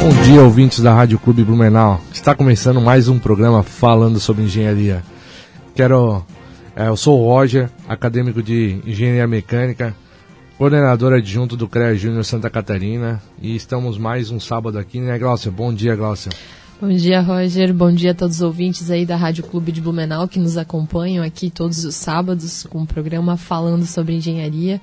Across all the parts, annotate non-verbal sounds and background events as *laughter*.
Bom dia, ouvintes da Rádio Clube Blumenau. Está começando mais um programa falando sobre engenharia. Quero, é, eu sou o Roger, acadêmico de engenharia mecânica, coordenador adjunto do CREA Júnior Santa Catarina, e estamos mais um sábado aqui, né, Glaucia? Bom dia, Glaucia. Bom dia, Roger. Bom dia a todos os ouvintes aí da Rádio Clube de Blumenau que nos acompanham aqui todos os sábados com o programa falando sobre engenharia.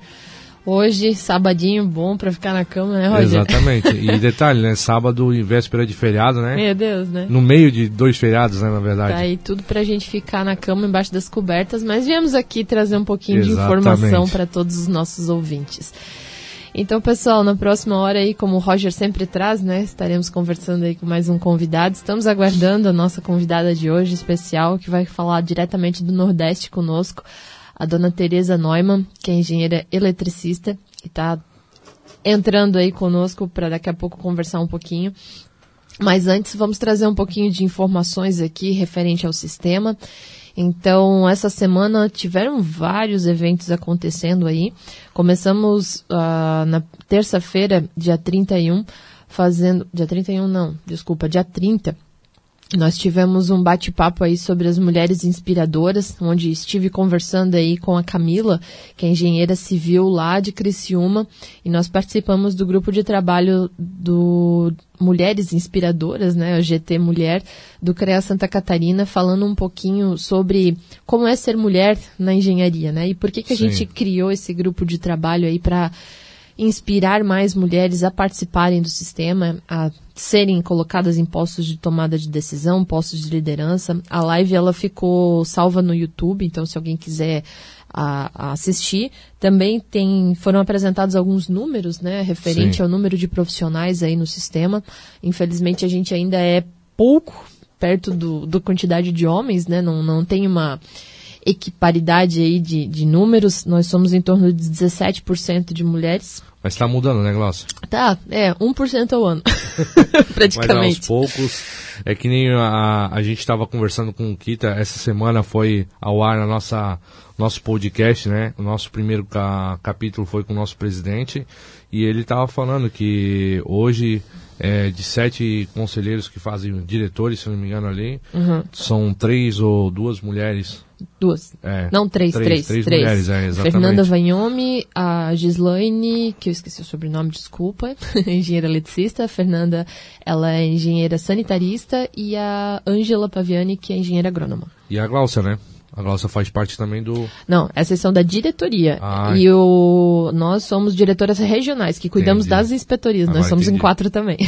Hoje, sabadinho bom para ficar na cama, né, Roger? Exatamente. E *laughs* detalhe, né? Sábado e véspera de feriado, né? Meu Deus, né? No meio de dois feriados, né, na verdade. Tá aí tudo pra gente ficar na cama embaixo das cobertas, mas viemos aqui trazer um pouquinho Exatamente. de informação para todos os nossos ouvintes. Então, pessoal, na próxima hora aí, como o Roger sempre traz, né, estaremos conversando aí com mais um convidado. Estamos aguardando a nossa convidada de hoje especial, que vai falar diretamente do Nordeste conosco, a dona Tereza Neumann, que é engenheira eletricista e está entrando aí conosco para daqui a pouco conversar um pouquinho. Mas antes, vamos trazer um pouquinho de informações aqui referente ao sistema. Então, essa semana tiveram vários eventos acontecendo aí. Começamos uh, na terça-feira, dia 31, fazendo. Dia 31, não, desculpa, dia 30 nós tivemos um bate-papo aí sobre as mulheres inspiradoras, onde estive conversando aí com a Camila, que é engenheira civil lá de Criciúma, e nós participamos do grupo de trabalho do Mulheres Inspiradoras, né, o GT Mulher, do CREA Santa Catarina, falando um pouquinho sobre como é ser mulher na engenharia, né, e por que que a Sim. gente criou esse grupo de trabalho aí para inspirar mais mulheres a participarem do sistema, a serem colocadas em postos de tomada de decisão, postos de liderança. A live ela ficou salva no YouTube, então se alguém quiser a, a assistir, também tem foram apresentados alguns números, né, referente Sim. ao número de profissionais aí no sistema. Infelizmente a gente ainda é pouco perto do, do quantidade de homens, né, não, não tem uma equiparidade aí de, de números. Nós somos em torno de 17% de mulheres mas está mudando, né, Glaucio? Tá, é, 1% ao ano. *laughs* Praticamente. Mas aos poucos, é que nem a, a gente estava conversando com o Kita, essa semana foi ao ar na nossa nosso podcast, né? O nosso primeiro ca, capítulo foi com o nosso presidente e ele estava falando que hoje é, de sete conselheiros que fazem diretores, se não me engano ali, uhum. são três ou duas mulheres Duas. É, não, três, três. Três, três, mulheres, é, exatamente. Fernanda Vanhome, a Gislaine, que eu esqueci o sobrenome, desculpa, *laughs* engenheira eletricista. A Fernanda, ela é engenheira sanitarista. E a Ângela Paviani, que é engenheira agrônoma. E a Glaucia, né? A Glaucia faz parte também do. Não, essas são da diretoria. Ah, e o... nós somos diretoras regionais, que cuidamos entendi. das inspetorias. Agora nós somos entendi. em quatro também.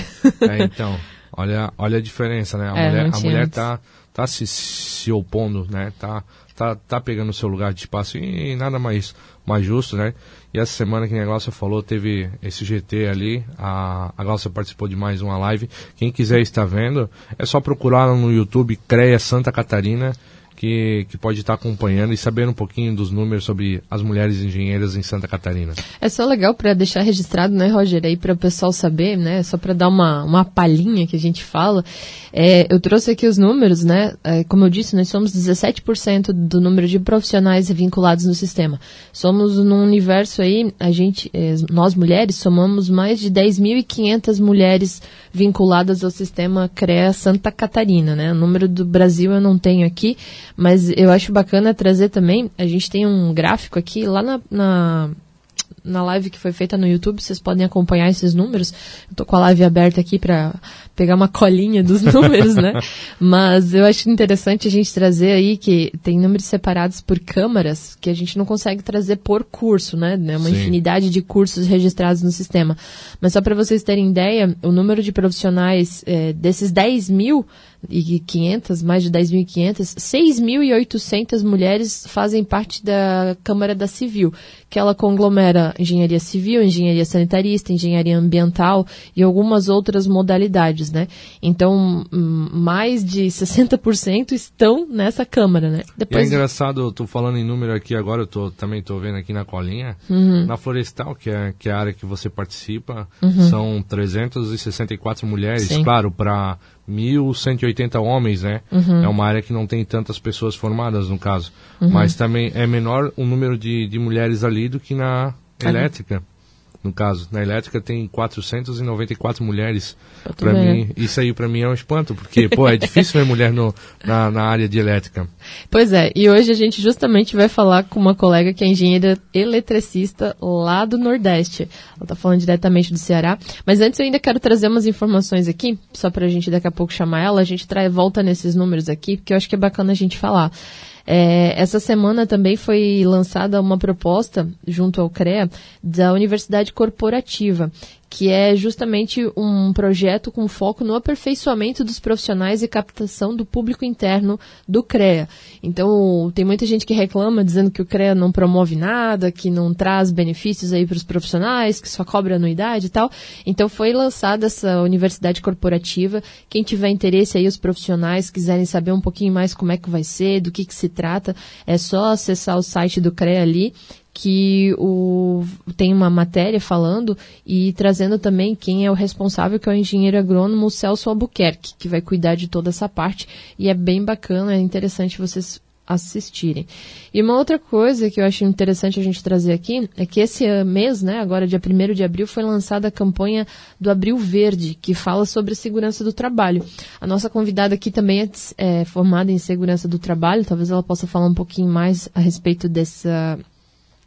É, então. Olha, olha a diferença, né? A é, mulher, a mulher tá tá se, se opondo, né? Tá, tá, tá pegando o seu lugar de espaço e, nada mais, mais justo, né? E essa semana que a Glaucia falou, teve esse GT ali, a, a Glaucia participou de mais uma live. Quem quiser estar vendo, é só procurar no YouTube CREA Santa Catarina que, que pode estar acompanhando e sabendo um pouquinho dos números sobre as mulheres engenheiras em Santa Catarina. É só legal para deixar registrado, né, Roger, aí para o pessoal saber, né, só para dar uma, uma palhinha que a gente fala. É, eu trouxe aqui os números, né, é, como eu disse, nós somos 17% do número de profissionais vinculados no sistema. Somos num universo aí, a gente, é, nós mulheres, somamos mais de 10.500 mulheres vinculadas ao sistema CREA Santa Catarina, né, o número do Brasil eu não tenho aqui, mas eu acho bacana trazer também, a gente tem um gráfico aqui lá na, na na live que foi feita no YouTube, vocês podem acompanhar esses números. Eu tô com a live aberta aqui para pegar uma colinha dos *laughs* números, né? Mas eu acho interessante a gente trazer aí que tem números separados por câmaras que a gente não consegue trazer por curso, né? É uma Sim. infinidade de cursos registrados no sistema. Mas só para vocês terem ideia, o número de profissionais é, desses 10 mil e 500, mais de 10.500, 6.800 mulheres fazem parte da Câmara da Civil, que ela conglomera engenharia civil, engenharia sanitarista, engenharia ambiental e algumas outras modalidades, né? Então, hum, mais de 60% estão nessa Câmara, né? Depois... E é engraçado, eu tô falando em número aqui agora, eu tô, também estou vendo aqui na colinha, uhum. na Florestal, que é, que é a área que você participa, uhum. são 364 mulheres, Sim. claro, para 1.180 homens, né? Uhum. É uma área que não tem tantas pessoas formadas, no caso. Uhum. Mas também é menor o número de, de mulheres ali do que na elétrica. No caso. Na elétrica tem 494 mulheres. Para mim, isso aí para mim é um espanto, porque pô, é difícil ver mulher no, na, na área de elétrica. Pois é, e hoje a gente justamente vai falar com uma colega que é engenheira eletricista lá do Nordeste. Ela está falando diretamente do Ceará. Mas antes eu ainda quero trazer umas informações aqui, só para a gente daqui a pouco chamar ela. A gente traz, volta nesses números aqui, porque eu acho que é bacana a gente falar. É, essa semana também foi lançada uma proposta, junto ao CREA, da Universidade Corporativa, que é justamente um projeto com foco no aperfeiçoamento dos profissionais e captação do público interno do CREA. Então, tem muita gente que reclama dizendo que o CREA não promove nada, que não traz benefícios aí para os profissionais, que só cobra anuidade e tal. Então, foi lançada essa universidade corporativa. Quem tiver interesse aí, os profissionais quiserem saber um pouquinho mais como é que vai ser, do que, que se trata, é só acessar o site do CREA ali que o, tem uma matéria falando e trazendo também quem é o responsável, que é o engenheiro agrônomo Celso Albuquerque, que vai cuidar de toda essa parte. E é bem bacana, é interessante vocês assistirem. E uma outra coisa que eu acho interessante a gente trazer aqui é que esse mês, né, agora dia 1 de abril, foi lançada a campanha do Abril Verde, que fala sobre segurança do trabalho. A nossa convidada aqui também é, é formada em segurança do trabalho, talvez ela possa falar um pouquinho mais a respeito dessa,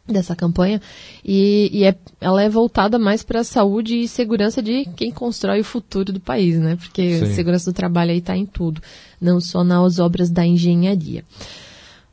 dessa campanha e, e é, ela é voltada mais para a saúde e segurança de quem constrói o futuro do país, né? Porque Sim. a segurança do trabalho aí está em tudo, não só nas obras da engenharia.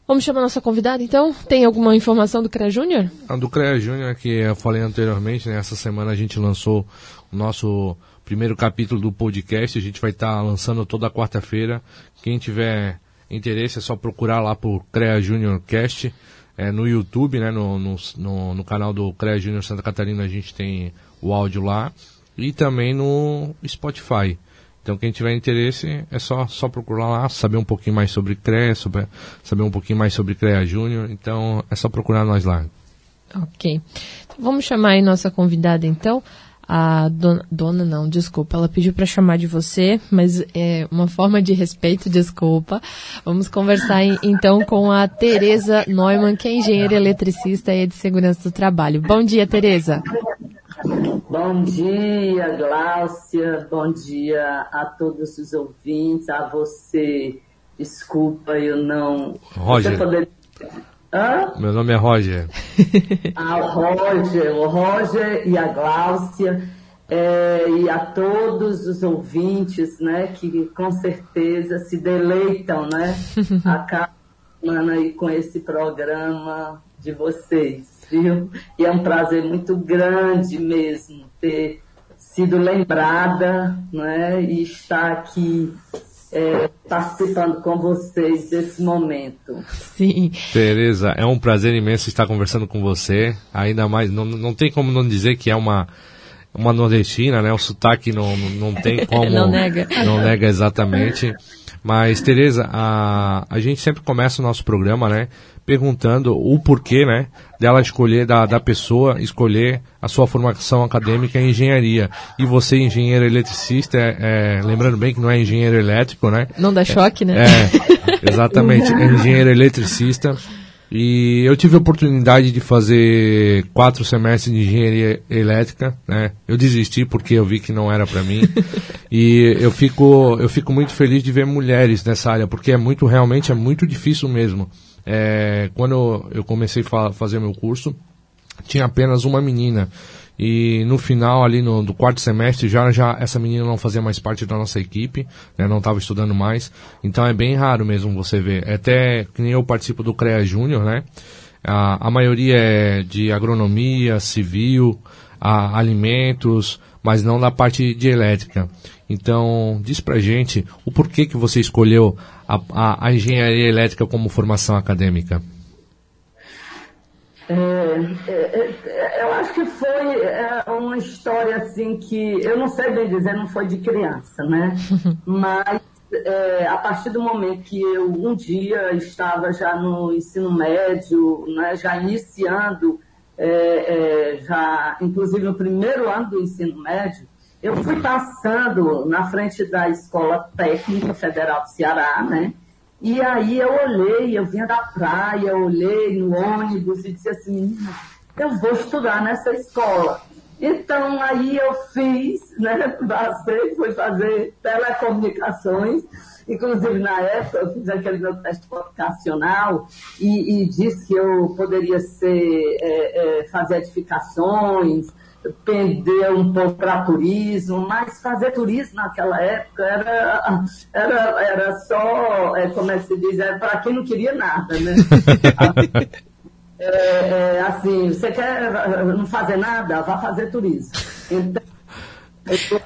Vamos chamar a nossa convidada, então? Tem alguma informação do CREA Júnior? Ah, do CREA Júnior, que eu falei anteriormente, né? Essa semana a gente lançou o nosso primeiro capítulo do podcast. A gente vai estar tá lançando toda quarta-feira. Quem tiver interesse é só procurar lá por CREA Júnior Cast é, no YouTube, né, no, no, no, canal do CREA Júnior Santa Catarina a gente tem o áudio lá e também no Spotify. Então quem tiver interesse é só, só procurar lá, saber um pouquinho mais sobre CREA, sobre, saber um pouquinho mais sobre CREA Júnior, então é só procurar nós lá. Ok. Então, vamos chamar aí nossa convidada então a dona, dona não, desculpa, ela pediu para chamar de você, mas é uma forma de respeito, desculpa. Vamos conversar então com a Tereza Neumann, que é engenheira eletricista e de segurança do trabalho. Bom dia, Tereza. Bom dia, Gláucia. Bom dia a todos os ouvintes, a você. Desculpa, eu não. Roger. Poder... Hã? Meu nome é Roger. *laughs* ah, o Roger, o Roger e a Gláucia, é, e a todos os ouvintes, né, que com certeza se deleitam, né, a *laughs* cada semana aí com esse programa de vocês, viu? E é um prazer muito grande mesmo ter sido lembrada, né, e estar aqui é, participando com vocês desse momento. Sim. Tereza, é um prazer imenso estar conversando com você. Ainda mais, não, não tem como não dizer que é uma uma nordestina, né? O sotaque não, não tem *laughs* como. não nega. Não nega exatamente. Mas, Tereza, a, a gente sempre começa o nosso programa, né? Perguntando o porquê, né? Dela escolher, da, da pessoa escolher a sua formação acadêmica em engenharia. E você, engenheiro eletricista, é, é, lembrando bem que não é engenheiro elétrico, né? Não dá choque, né? É, exatamente. é *laughs* engenheiro eletricista. E eu tive a oportunidade de fazer quatro semestres de engenharia elétrica, né? Eu desisti porque eu vi que não era para mim. *laughs* e eu fico, eu fico muito feliz de ver mulheres nessa área, porque é muito, realmente é muito difícil mesmo. É, quando eu comecei a fazer meu curso, tinha apenas uma menina. E no final, ali no do quarto semestre, já, já essa menina não fazia mais parte da nossa equipe, né, não estava estudando mais. Então é bem raro mesmo você ver. É até que nem eu participo do CREA Júnior, né? A, a maioria é de agronomia, civil, a, alimentos, mas não da parte de elétrica. Então, diz pra gente o porquê que você escolheu a, a, a engenharia elétrica como formação acadêmica. É, é, é, acho que foi é, uma história assim que eu não sei bem dizer, não foi de criança, né? *laughs* Mas é, a partir do momento que eu um dia estava já no ensino médio, né, já iniciando, é, já inclusive no primeiro ano do ensino médio, eu fui passando na frente da Escola Técnica Federal do Ceará, né? E aí eu olhei, eu vinha da praia, olhei no ônibus e disse assim, eu vou estudar nessa escola. Então, aí eu fiz, né, passei, fui fazer telecomunicações, inclusive na época eu fiz aquele meu teste vocacional e, e disse que eu poderia ser, é, é, fazer edificações, pender um pouco para turismo, mas fazer turismo naquela época era, era, era só, é, como é que se diz, era para quem não queria nada, né? *laughs* é, é, assim, você quer não fazer nada? Vá fazer turismo. Então,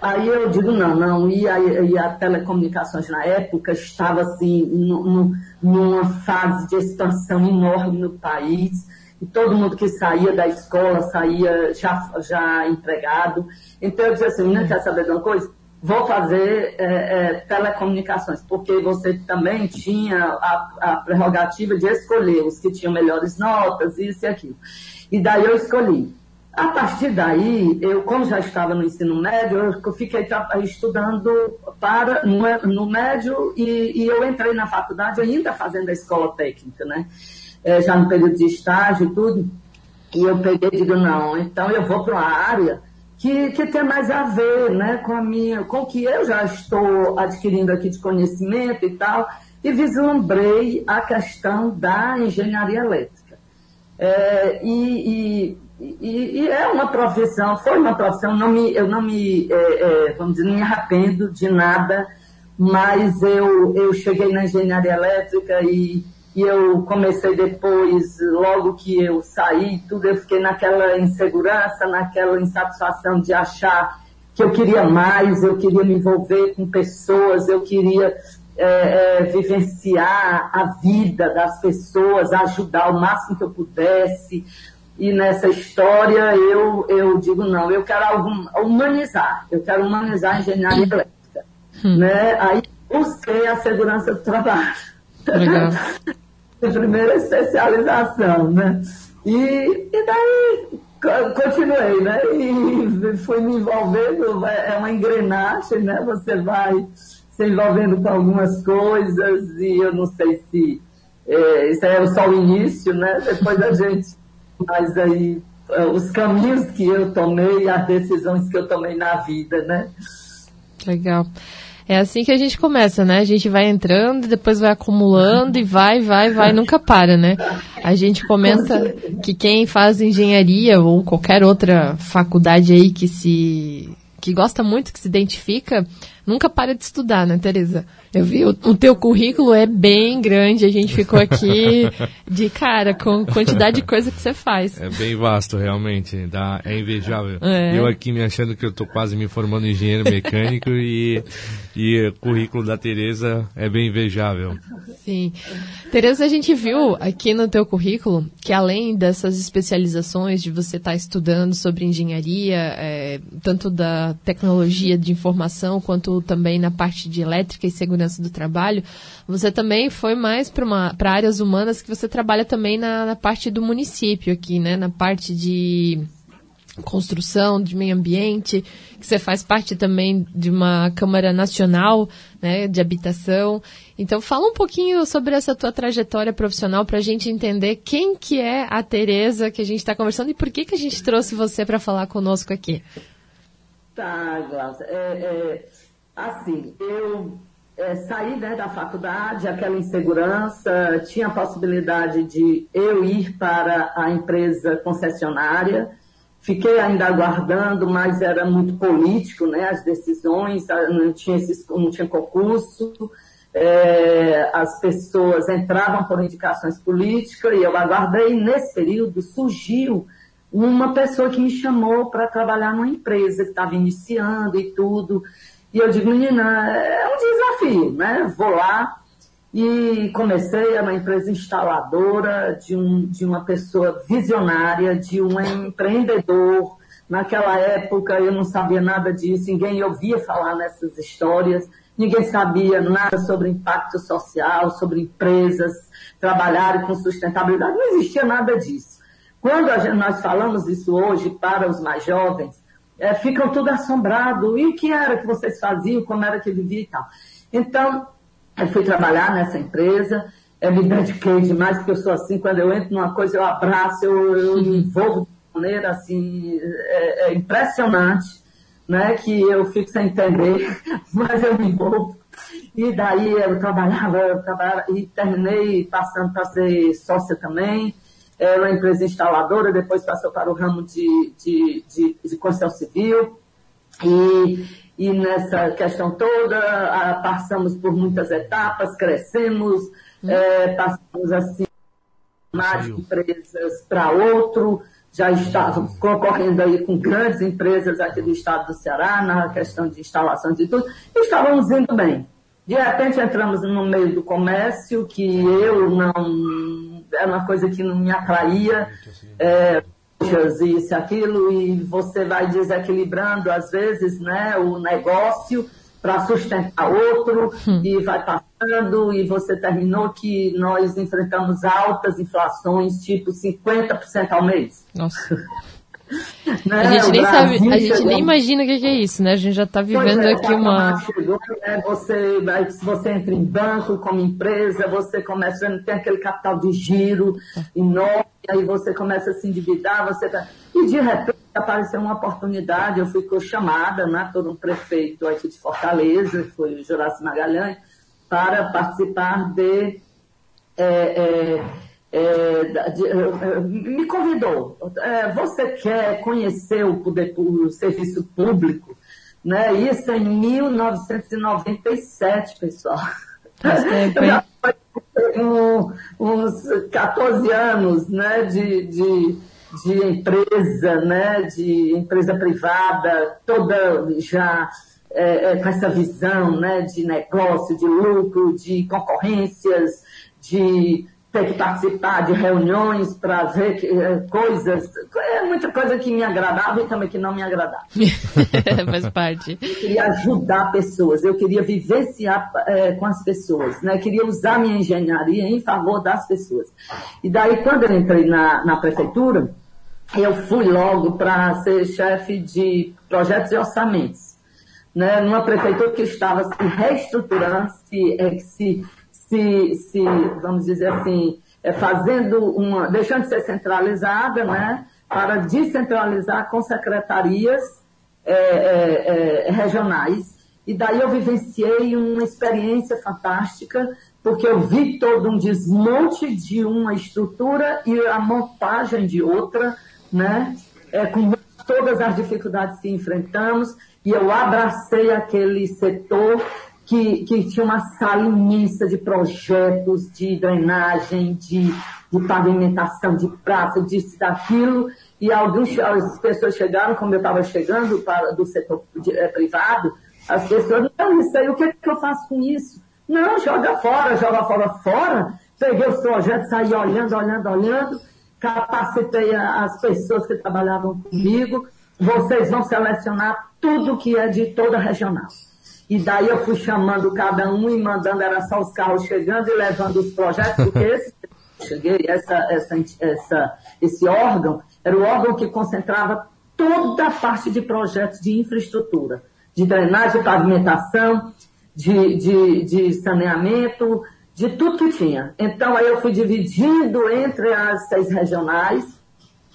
aí eu digo, não, não, e a, e a telecomunicações na época estava assim, no, no, numa fase de expansão enorme no país, e todo mundo que saía da escola saía já, já empregado. Então eu disse assim, não quer saber de uma coisa? Vou fazer é, é, telecomunicações, porque você também tinha a, a, prerrogativa de escolher os que tinham melhores notas, isso e aquilo. E daí eu escolhi. A partir daí, eu, como já estava no ensino médio, eu fiquei estudando para, no, no médio e, e, eu entrei na faculdade ainda fazendo a escola técnica, né? É, já no período de estágio e tudo. E eu peguei e digo, não, então eu vou para uma área que, que tem mais a ver né, com, a minha, com o que eu já estou adquirindo aqui de conhecimento e tal, e vislumbrei a questão da engenharia elétrica. É, e, e, e, e, é uma profissão, foi uma profissão, não me, eu não me, é, é, vamos dizer, não me arrependo de nada, mas eu, eu cheguei na engenharia elétrica e e eu comecei depois, logo que eu saí, tudo, eu fiquei naquela insegurança, naquela insatisfação de achar que eu queria mais, eu queria me envolver com pessoas, eu queria é, é, vivenciar a vida das pessoas, ajudar o máximo que eu pudesse. E nessa história eu, eu digo, não, eu quero algum, humanizar, eu quero humanizar a engenharia elétrica. Hum. Né? Aí busquei a segurança do trabalho. Legal. *laughs* primeira especialização, né? E, e daí continuei, né? E fui me envolvendo, é uma engrenagem, né? Você vai se envolvendo com algumas coisas e eu não sei se é, isso é só o início, né? Depois a gente, mas aí é, os caminhos que eu tomei, as decisões que eu tomei na vida, né? Legal. É assim que a gente começa, né? A gente vai entrando, depois vai acumulando e vai, vai, vai, nunca para, né? A gente comenta que quem faz engenharia ou qualquer outra faculdade aí que se que gosta muito, que se identifica, nunca para de estudar, né, Tereza? Eu vi, o, o, teu currículo é bem grande, a gente ficou aqui de cara com quantidade de coisa que você faz. É bem vasto, realmente, dá, é invejável. É. Eu aqui me achando que eu estou quase me formando em engenheiro mecânico e, e o currículo da Tereza é bem invejável. Sim. Tereza, a gente viu aqui no teu currículo que além dessas especializações de você estar tá estudando sobre engenharia, é, tanto da tecnologia de informação quanto também na parte de elétrica e segurança do trabalho, você também foi mais para áreas humanas que você trabalha também na, na parte do município aqui, né? Na parte de construção, de meio ambiente, que você faz parte também de uma Câmara Nacional né, de Habitação. Então, fala um pouquinho sobre essa tua trajetória profissional para a gente entender quem que é a Tereza que a gente está conversando e por que, que a gente trouxe você para falar conosco aqui. Tá, Glaucia. É, é, assim, eu é, saí né, da faculdade, aquela insegurança, tinha a possibilidade de eu ir para a empresa concessionária, fiquei ainda aguardando, mas era muito político, né, as decisões, não tinha, esses, não tinha concurso, é, as pessoas entravam por indicações políticas e eu aguardei, nesse período surgiu uma pessoa que me chamou para trabalhar numa empresa que estava iniciando e tudo, e eu digo, menina, é um desafio, né? Vou lá e comecei uma empresa instaladora de, um, de uma pessoa visionária, de um empreendedor. Naquela época eu não sabia nada disso, ninguém ouvia falar nessas histórias, ninguém sabia nada sobre impacto social, sobre empresas trabalharem com sustentabilidade, não existia nada disso. Quando gente, nós falamos isso hoje para os mais jovens, é, ficam tudo assombrados. E o que era que vocês faziam, como era que vivia e tal. Então, eu fui trabalhar nessa empresa, eu me dediquei demais, porque eu sou assim, quando eu entro numa coisa, eu abraço, eu, eu me envolvo maneira assim, é, é impressionante, né? Que eu fico sem entender, *laughs* mas eu me envolvo. E daí eu trabalhava, eu trabalhava e terminei passando para ser sócia também. Era uma empresa instaladora, depois passou para o ramo de, de, de, de construção civil. E, e nessa questão toda, a, passamos por muitas etapas, crescemos, hum. é, passamos assim, mais empresas para outro, já estávamos concorrendo aí com grandes empresas aqui do estado do Ceará, na questão de instalações e tudo, e estávamos indo bem. De repente entramos no meio do comércio, que eu não. Era uma coisa que não me atraía. É, isso e aquilo, e você vai desequilibrando, às vezes, né, o negócio para sustentar outro, hum. e vai passando, e você terminou que nós enfrentamos altas inflações, tipo 50% ao mês. Nossa. *laughs* Né? A gente nem Brasil sabe, a gente chegou... nem imagina o que é isso, né? A gente já está vivendo é, aqui uma. Chegou, né? você, se você entra em banco como empresa, você começa a ter aquele capital de giro enorme, aí você começa a se endividar, você tá... e de repente apareceu uma oportunidade, eu fui chamada né, por um prefeito aqui de Fortaleza, foi o Juraci Magalhães, para participar de. É, é, é, de, é, me convidou. É, você quer conhecer o, poder, o serviço público? Né? Isso em 1997, pessoal. *laughs* Tempo, Eu já um, uns 14 anos né, de, de, de empresa, né, de empresa privada, toda já é, é, com essa visão né, de negócio, de lucro, de concorrências, de ter que participar de reuniões para ver que, eh, coisas, é muita coisa que me agradava e também que não me agradava. *laughs* Faz parte. Eu queria ajudar pessoas, eu queria vivenciar é, com as pessoas, né? Eu queria usar minha engenharia em favor das pessoas. E daí, quando eu entrei na, na prefeitura, eu fui logo para ser chefe de projetos e orçamentos. Né, numa prefeitura que estava se reestruturando, se, é, se se, se vamos dizer assim, é, fazendo uma, deixando de ser centralizada, né, para descentralizar com secretarias é, é, é, regionais. E daí eu vivenciei uma experiência fantástica, porque eu vi todo um desmonte de uma estrutura e a montagem de outra, né, é, com todas as dificuldades que enfrentamos, e eu abracei aquele setor que, que tinha uma sala imensa de projetos de drenagem, de, de pavimentação, de praça, disso, daquilo, e algumas as pessoas chegaram, como eu estava chegando para, do setor de, é, privado, as pessoas, não, isso aí, o que, é que eu faço com isso? Não, joga fora, joga fora, fora. Peguei os projetos, saí olhando, olhando, olhando, capacitei as pessoas que trabalhavam comigo. Vocês vão selecionar tudo que é de toda regional. E daí eu fui chamando cada um e mandando, era só os carros chegando e levando os projetos, porque *laughs* esse cheguei, essa, essa, essa, esse órgão era o órgão que concentrava toda a parte de projetos de infraestrutura, de drenagem, pavimentação, de, de, de saneamento, de tudo que tinha. Então aí eu fui dividindo entre as seis regionais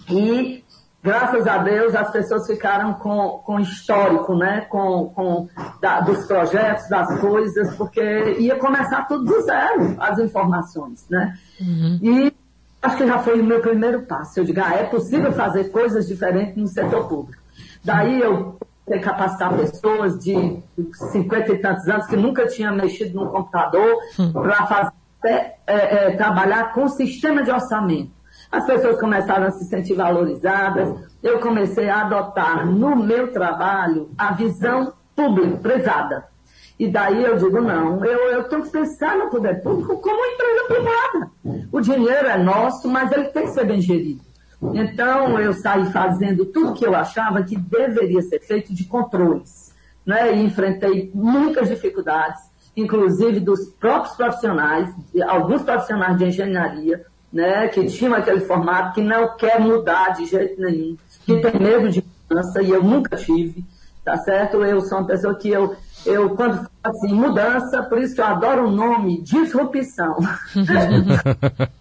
e graças a Deus, as pessoas ficaram com, com histórico, né? Com, com da, dos projetos, das coisas, porque ia começar tudo do zero, as informações, né? Uhum. E acho que já foi o meu primeiro passo. Eu digo, ah, é possível fazer coisas diferentes no setor público. Daí eu capacitar pessoas de 50 e tantos anos que nunca tinham mexido no computador uhum. para fazer é, é, trabalhar com sistema de orçamento. As pessoas começaram a se sentir valorizadas. Eu comecei a adotar no meu trabalho a visão público-privada. E daí eu digo, não, eu, eu tenho que pensar no poder público como uma empresa privada. O dinheiro é nosso, mas ele tem que ser bem gerido. Então eu saí fazendo tudo que eu achava que deveria ser feito de controles. Né? E enfrentei muitas dificuldades, inclusive dos próprios profissionais, alguns profissionais de engenharia, né, que tinha aquele formato, que não quer mudar de jeito nenhum, que tem medo de mudança, e eu nunca tive, tá certo? Eu sou uma pessoa que eu, eu quando falo assim, mudança, por isso que eu adoro o nome, disrupção. *laughs*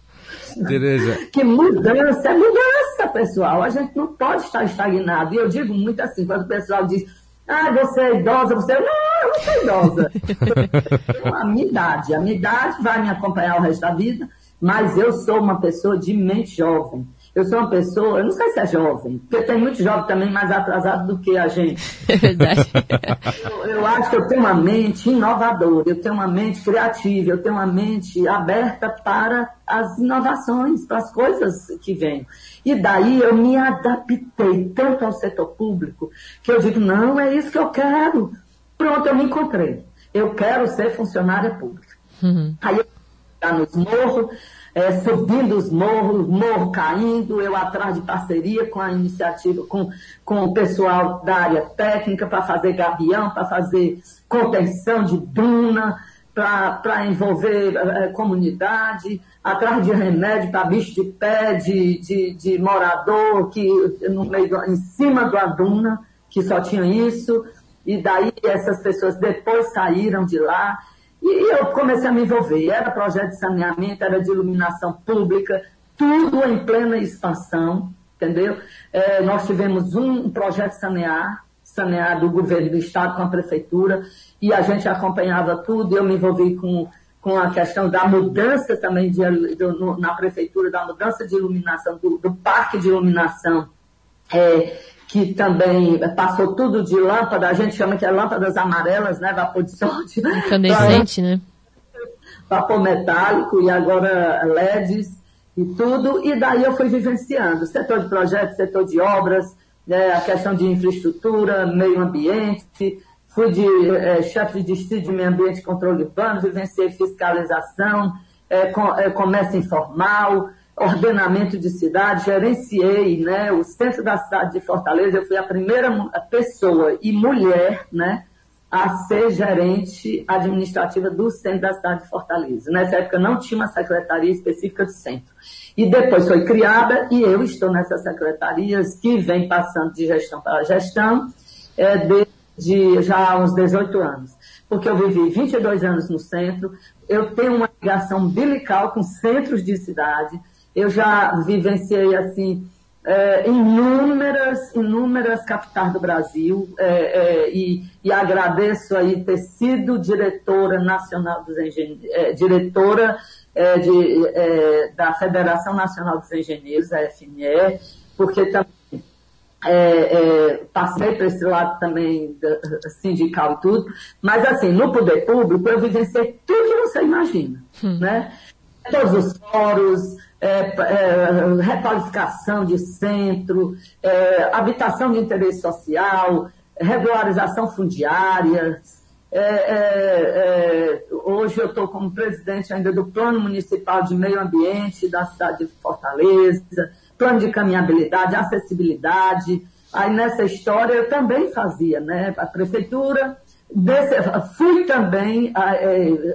Tereza. que mudança é mudança, pessoal, a gente não pode estar estagnado. E eu digo muito assim, quando o pessoal diz, ah, você é idosa, você. Não, eu não sou idosa. *laughs* a minha idade. A minha idade vai me acompanhar o resto da vida, mas eu sou uma pessoa de mente jovem. Eu sou uma pessoa, eu não sei se é jovem, porque tem muito jovem também mais atrasado do que a gente. *laughs* É verdade. eu, eu, acho que eu tenho uma mente inovadora, eu tenho uma mente criativa, eu tenho uma mente aberta para as inovações, para as coisas que vêm. E daí eu me adaptei tanto ao setor público que eu digo, não, é isso que eu quero. Pronto, eu me encontrei. Eu quero ser funcionária pública. Uhum. Aí eu está nos morros, é, subindo os morros, morro caindo, eu atrás de parceria com a iniciativa, com, com o pessoal da área técnica para fazer gavião, para fazer contenção de duna, para envolver é, comunidade, atrás de remédio para bicho de pé, de, de, de morador que no meio, em cima da duna, que só tinha isso, e daí essas pessoas depois saíram de lá. E eu comecei a me envolver. Era projeto de saneamento, era de iluminação pública, tudo em plena expansão, entendeu? É, nós tivemos um projeto sanear, sanear do governo do estado com a prefeitura, e a gente acompanhava tudo, eu me envolvi com, com a questão da mudança também de, do, na prefeitura, da mudança de iluminação, do, do parque de iluminação. É, que também passou tudo de lâmpada, a gente chama que é lâmpadas amarelas, né? Vapor de sódio. Incandescente, né? Vapor metálico e agora LEDs e tudo. E daí eu fui vivenciando setor de projetos, setor de obras, né, a questão de infraestrutura, meio ambiente. Fui de é, chefe de distrito de meio ambiente e controle urbano, vivenciei fiscalização, é, com, é, comércio informal, ordenamento de cidade, gerenciei né, o centro da cidade de Fortaleza, eu fui a primeira pessoa e mulher né, a ser gerente administrativa do centro da cidade de Fortaleza. Nessa época não tinha uma secretaria específica do centro. E depois foi criada e eu estou nessas secretarias que vem passando de gestão para gestão é, desde já há uns 18 anos. Porque eu vivi 22 anos no centro, eu tenho uma ligação umbilical com centros de cidade, eu já vivenciei assim é, inúmeras, inúmeras capitais do Brasil é, é, e, e, agradeço aí ter sido diretora nacional dos engenheiros, é, diretora é, de, é, da Federação Nacional dos Engenheiros, a FNE, porque também passei para esse lado também sindical e tudo, mas assim, no poder público eu vivenciei tudo que você imagina, hum. né? Todos os fóruns, é, é, requalificação de centro, é, habitação de interesse social, regularização fundiária. É, é, é, hoje eu estou como presidente ainda do Plano Municipal de Meio Ambiente da cidade de Fortaleza, plano de caminhabilidade, acessibilidade. Aí nessa história eu também fazia, né? A prefeitura, desse, fui também, a,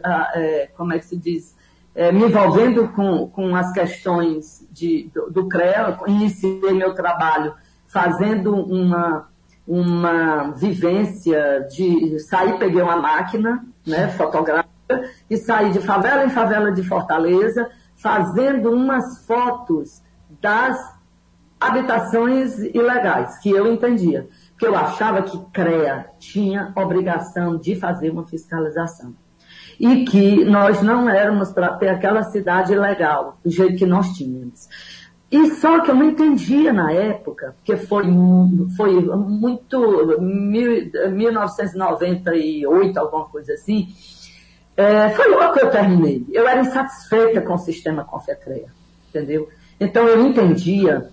a, a, como é que se diz, é, me envolvendo com, com as questões de, do, do CREA, iniciei meu trabalho fazendo uma, uma vivência de sair, peguei uma máquina né, fotográfica e saí de favela em favela de Fortaleza, fazendo umas fotos das habitações ilegais, que eu entendia. Porque eu achava que CREA tinha obrigação de fazer uma fiscalização e que nós não éramos para ter aquela cidade legal, do jeito que nós tínhamos. E só que eu não entendia na época, porque foi, foi muito, mil, 1998, alguma coisa assim, é, foi logo que eu terminei. Eu era insatisfeita com o sistema Confecreia, entendeu? Então eu entendia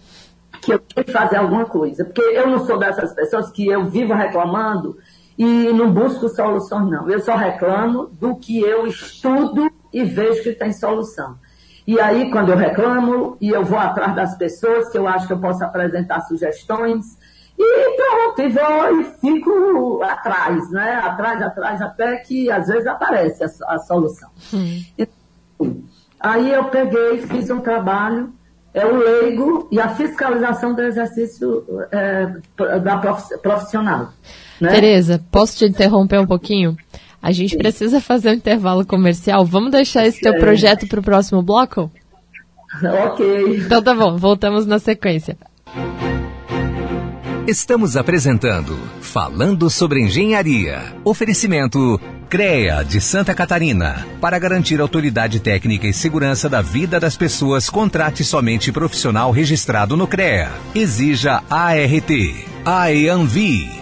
que eu tinha que fazer alguma coisa, porque eu não sou dessas pessoas que eu vivo reclamando e não busco soluções, não. Eu só reclamo do que eu estudo e vejo que tem solução. E aí, quando eu reclamo, e eu vou atrás das pessoas que eu acho que eu posso apresentar sugestões, e pronto, e vou e fico atrás, né? Atrás, atrás, até que às vezes aparece a, a solução. Hum. Então, aí eu peguei, fiz um trabalho, é o leigo e a fiscalização do exercício é, da profissional. Né? Tereza, posso te interromper um pouquinho? A gente Sim. precisa fazer um intervalo comercial. Vamos deixar esse teu é. projeto para o próximo bloco? *laughs* Ok. Então tá bom, voltamos na sequência. Estamos apresentando Falando sobre Engenharia. Oferecimento CREA de Santa Catarina. Para garantir autoridade técnica e segurança da vida das pessoas, contrate somente profissional registrado no CREA. Exija ART. AEANVI.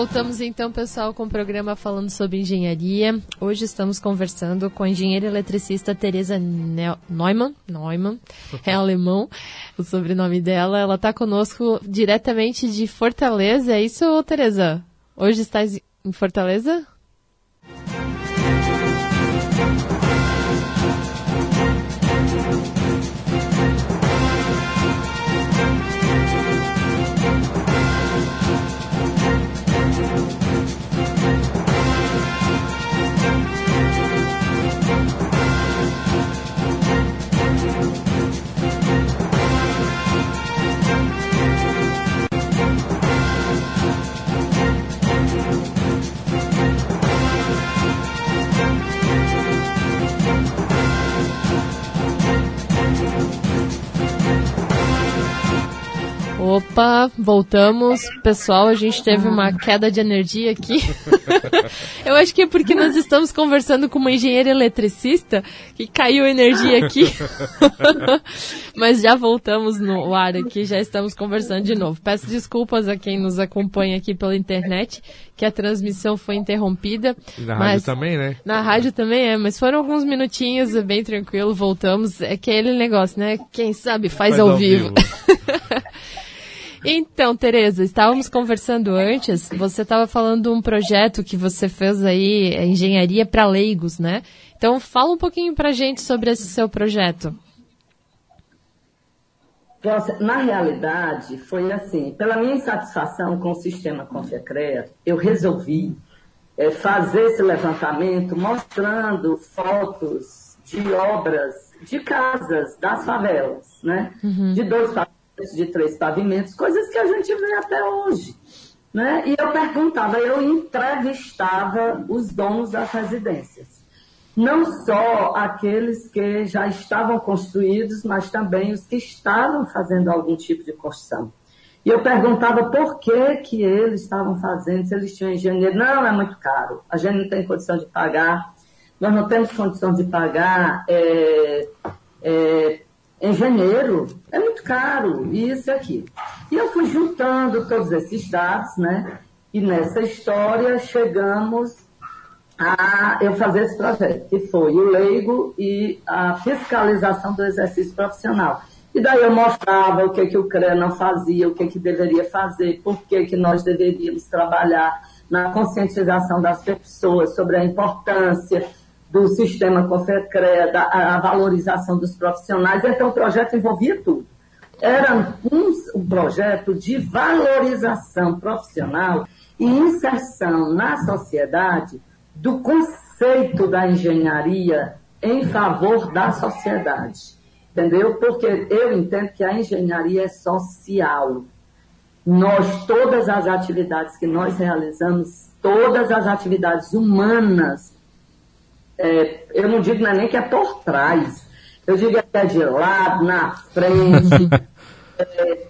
Voltamos então, pessoal, com o programa falando sobre engenharia. Hoje estamos conversando com a engenheira eletricista Teresa Neumann. Neumann, *laughs* é alemão, o sobrenome dela. Ela está conosco diretamente de Fortaleza. É isso, Teresa? Hoje está em Fortaleza? Opa, voltamos. Pessoal, a gente teve uma queda de energia aqui. *laughs* Eu acho que é porque nós estamos conversando com uma engenheira eletricista que caiu energia aqui. *laughs* Mas já voltamos no ar aqui, já estamos conversando de novo. Peço desculpas a quem nos acompanha aqui pela internet, que a transmissão foi interrompida. E na rádio também, né? Na rádio também é, mas foram alguns minutinhos, bem tranquilo, voltamos. É aquele negócio, né? Quem sabe faz, faz ao, ao, vivo. vivo. *laughs* Então, Tereza, estávamos conversando antes, você estava falando de um projeto que você fez aí, é engenharia para leigos, né? Então, fala um pouquinho para a gente sobre esse seu projeto. Na realidade, foi assim, pela minha insatisfação com o sistema Confiacrea, eu resolvi é, fazer esse levantamento mostrando fotos de obras de casas das favelas, né? Uhum. De dois de três pavimentos, coisas que a gente vê até hoje. Né? E eu perguntava, eu entrevistava os donos das residências. Não só aqueles que já estavam construídos, mas também os que estavam fazendo algum tipo de construção. E eu perguntava por que, que eles estavam fazendo, se eles tinham engenheiro. Não, é muito caro, a gente não tem condição de pagar, nós não temos condição de pagar é, é, engenheiro, é muito caro, isso e aquilo. E eu fui juntando todos esses dados, né? E nessa história chegamos a eu fazer esse projeto, que foi o leigo e a fiscalização do exercício profissional. E daí eu mostrava o que, que o CREA não fazia, o que, que deveria fazer, por que, que nós deveríamos trabalhar na conscientização das pessoas sobre a importância do sistema Confecre, da a valorização dos profissionais. Então, o projeto envolvia tudo. Era um, um projeto de valorização profissional e inserção na sociedade do conceito da engenharia em favor da sociedade. Entendeu? Porque eu entendo que a engenharia é social. Nós, todas as atividades que nós realizamos, todas as atividades humanas, é, eu não digo nem que é por trás, eu digo que é de lado, na frente, *laughs* é,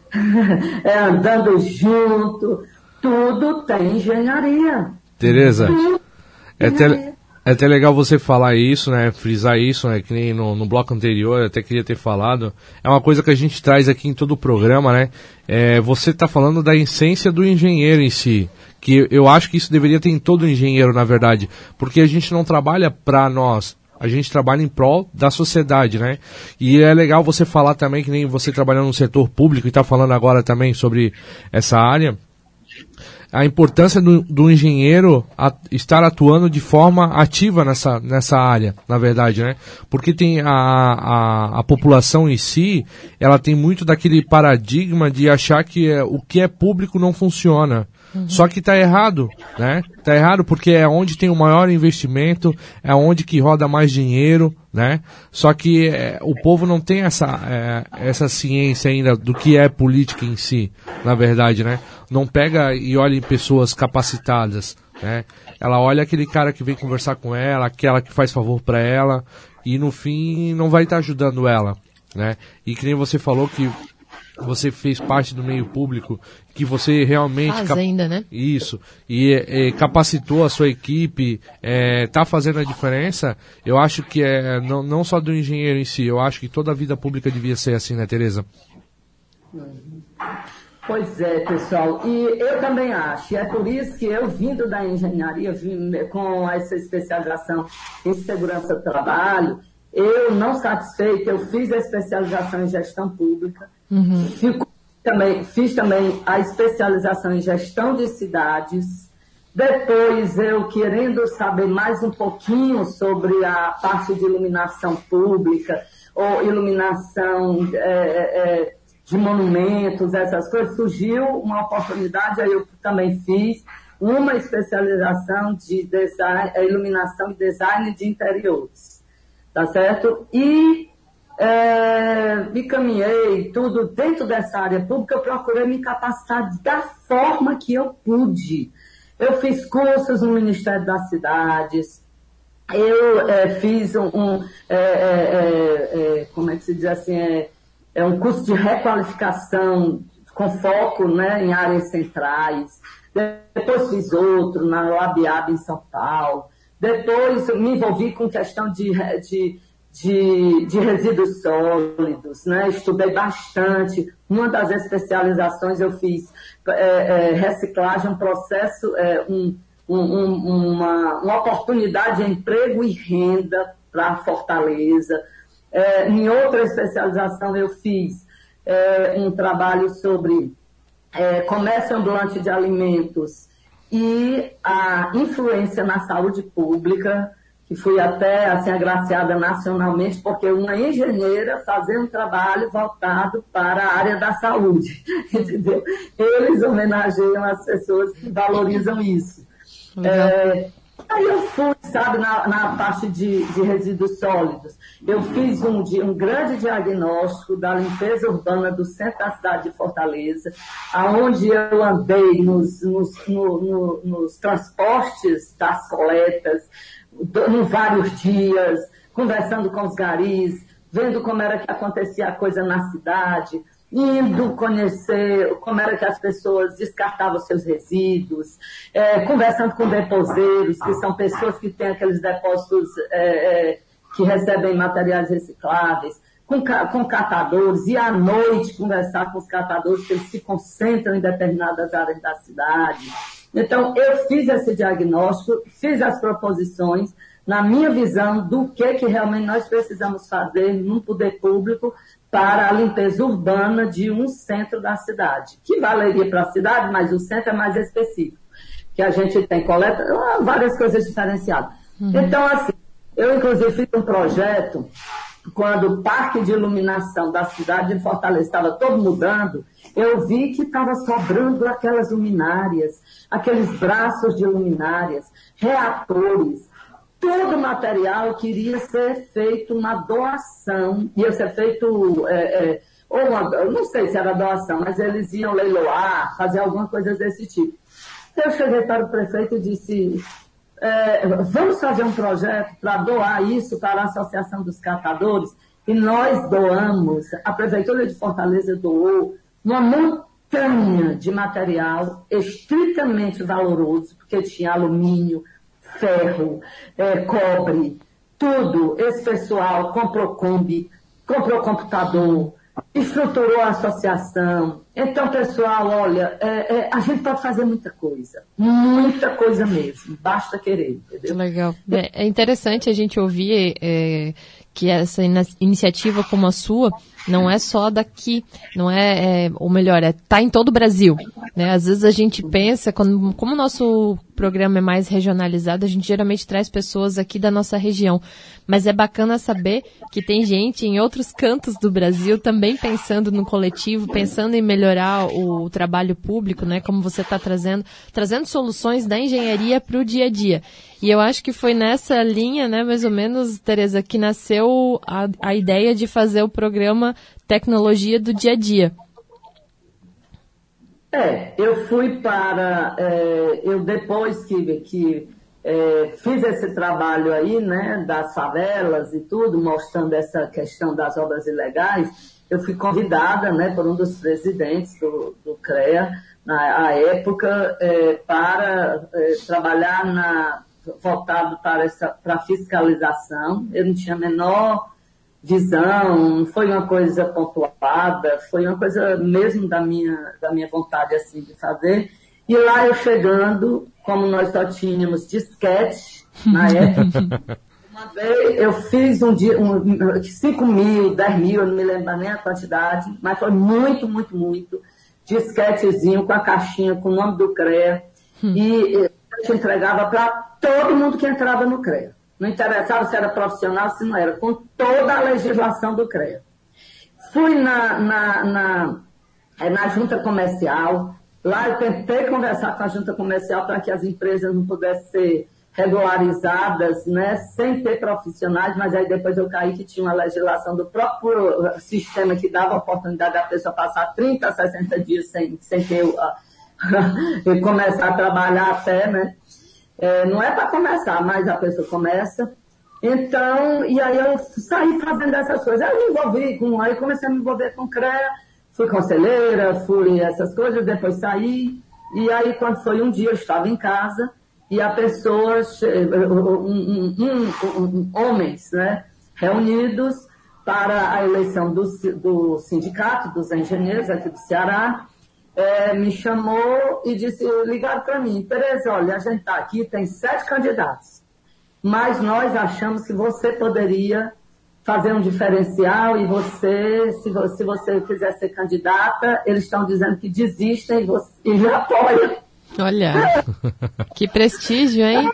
é, andando junto, tudo tem engenharia. Tereza, é até, é até legal você falar isso, né? Frisar isso, né? Que nem no, no bloco anterior, eu até queria ter falado. É uma coisa que a gente traz aqui em todo o programa, né? É, você está falando da essência do engenheiro em si que eu acho que isso deveria ter em todo engenheiro, na verdade, porque a gente não trabalha para nós, a gente trabalha em prol da sociedade, né? E é legal você falar também que nem você trabalhando no setor público e está falando agora também sobre essa área. a importância do, do engenheiro a, estar atuando de forma ativa nessa, nessa área, na verdade, né? Porque tem a, a, a população em si, ela tem muito daquele paradigma de achar que é, o que é público não funciona. Uhum. Só que está errado, né? Está errado porque é onde tem o maior investimento, é onde que roda mais dinheiro, né? Só que é, o povo não tem essa, é, essa ciência ainda do que é política em si, na verdade, né? Não pega e olha em pessoas capacitadas, né? Ela olha aquele cara que vem conversar com ela, aquela que faz favor para ela, e no fim não vai estar tá ajudando ela, né? E que nem você falou que você fez parte do meio público, que você realmente Faz ainda, né? Isso e é, capacitou a sua equipe, está é, fazendo a diferença. Eu acho que é não, não só do engenheiro em si, eu acho que toda a vida pública devia ser assim, né, Tereza? Pois é, pessoal, e eu também acho, e é por isso que eu vindo da engenharia, com essa especialização em segurança do trabalho, eu, não satisfeita, eu fiz a especialização em gestão pública, uhum. Fico, também, fiz também a especialização em gestão de cidades. Depois, eu querendo saber mais um pouquinho sobre a parte de iluminação pública, ou iluminação é, é, de monumentos, essas coisas, surgiu uma oportunidade, aí eu também fiz uma especialização de design, iluminação e design de interiores tá certo? E é, me caminhei, tudo dentro dessa área pública, eu procurei me capacitar da forma que eu pude. Eu fiz cursos no Ministério das Cidades, eu é, fiz um, um é, é, é como é que se diz assim, é, é um curso de requalificação com foco né, em áreas centrais. Depois fiz outro na Labiab em São Paulo. Depois me envolvi com questão de, de, de, de resíduos sólidos, né? estudei bastante. Uma das especializações eu fiz é, é, reciclagem, um processo, é, um, um, uma, uma oportunidade de emprego e renda para Fortaleza. É, em outra especialização eu fiz é, um trabalho sobre é, comércio ambulante de alimentos e a influência na saúde pública, que fui até assim, agraciada nacionalmente, porque uma engenheira fazendo um trabalho voltado para a área da saúde, *laughs* entendeu? Eles homenageiam as pessoas que valorizam isso. É, Aí eu fui, sabe, na, na parte de, de, resíduos sólidos. Eu fiz um, um grande diagnóstico da limpeza urbana do centro da cidade de Fortaleza, aonde eu andei nos, nos, no, no, nos transportes das coletas, em vários dias, conversando com os garis, vendo como era que acontecia a coisa na cidade, indo conhecer como era que as pessoas descartavam seus resíduos, é, conversando com deposeiros, que são pessoas que têm aqueles depósitos é, é, que recebem materiais recicláveis, com, com catadores, e à noite conversar com os catadores, que eles se concentram em determinadas áreas da cidade. Então, eu fiz esse diagnóstico, fiz as proposições, na minha visão, do que, que realmente nós precisamos fazer no poder público para a limpeza urbana de um centro da cidade, que valeria para a cidade, mas o centro é mais específico, que a gente tem coleta, várias coisas diferenciadas. Uhum. Então, assim, eu inclusive fiz um projeto quando o parque de iluminação da cidade de Fortaleza estava todo mudando, eu vi que estava sobrando aquelas luminárias, aqueles braços de luminárias, reatores, todo o material queria ser feito uma doação, ia ser feito, é, é, ou uma, não sei se era doação, mas eles iam leiloar, fazer alguma coisa desse tipo. Eu cheguei para o prefeito e disse, é, vamos fazer um projeto para doar isso para a Associação dos Catadores, e nós doamos, a Prefeitura de Fortaleza doou uma montanha de material estritamente valoroso, porque tinha alumínio, ferro, é, cobre, tudo. Esse pessoal comprou Kombi, comprou computador, estruturou a associação. Então, pessoal, olha, é, é, a gente pode fazer muita coisa. Muita coisa mesmo. Basta querer, entendeu? Legal. É, é interessante a gente ouvir é, que essa in iniciativa como a sua não é só daqui, não é, é ou melhor, é tá em todo o Brasil, né? Às vezes a gente pensa, quando, como o nosso programa é mais regionalizado, a gente geralmente traz pessoas aqui da nossa região, mas é bacana saber que tem gente em outros cantos do Brasil também pensando no coletivo, pensando em melhorar o, o trabalho público, né? Como você está trazendo, trazendo soluções da engenharia para o dia a dia. E eu acho que foi nessa linha, né, mais ou menos, Tereza, que nasceu a, a ideia de fazer o programa Tecnologia do Dia a Dia. É, eu fui para. É, eu depois que, que é, fiz esse trabalho aí, né, das favelas e tudo, mostrando essa questão das obras ilegais, eu fui convidada, né, por um dos presidentes do, do CREA, na época, é, para é, trabalhar na voltado para essa para fiscalização. Eu não tinha a menor visão, não foi uma coisa pontuada, foi uma coisa mesmo da minha da minha vontade assim de fazer. E lá eu chegando, como nós só tínhamos disquete *laughs* na época, uma vez eu fiz um dia, um, 5 mil, 10 mil, eu não me lembro nem a quantidade, mas foi muito, muito, muito, disquetezinho com a caixinha com o nome do CREA. Hum. E eu te entregava para todo mundo que entrava no CREA. Não interessava se era profissional, se não era, com toda a legislação do CREA. Fui na, na, na, é, na junta comercial, lá eu tentei conversar com a junta comercial para que as empresas não pudessem ser regularizadas, né, sem ter profissionais, mas aí depois eu caí que tinha uma legislação do próprio sistema que dava a oportunidade da pessoa passar 30, 60 dias sem, sem ter *laughs* e começar a trabalhar até, né? É, não é para começar, mas a pessoa começa. Então, e aí eu saí fazendo essas coisas. Aí eu me envolvi com, aí comecei a me envolver com CREA, fui conselheira, fui essas coisas, depois saí. E aí quando foi um dia eu estava em casa e a pessoa, um, um, um, homens, né, reunidos para a eleição do, do sindicato dos engenheiros aqui do Ceará, é, me chamou e disse, ligaram para mim, Tereza, olha, a gente está aqui, tem sete candidatos, mas nós achamos que você poderia fazer um diferencial e você, se você, se você quiser ser candidata, eles estão dizendo que desistem e, você, e apoiam. Olha, *laughs* que prestígio, hein?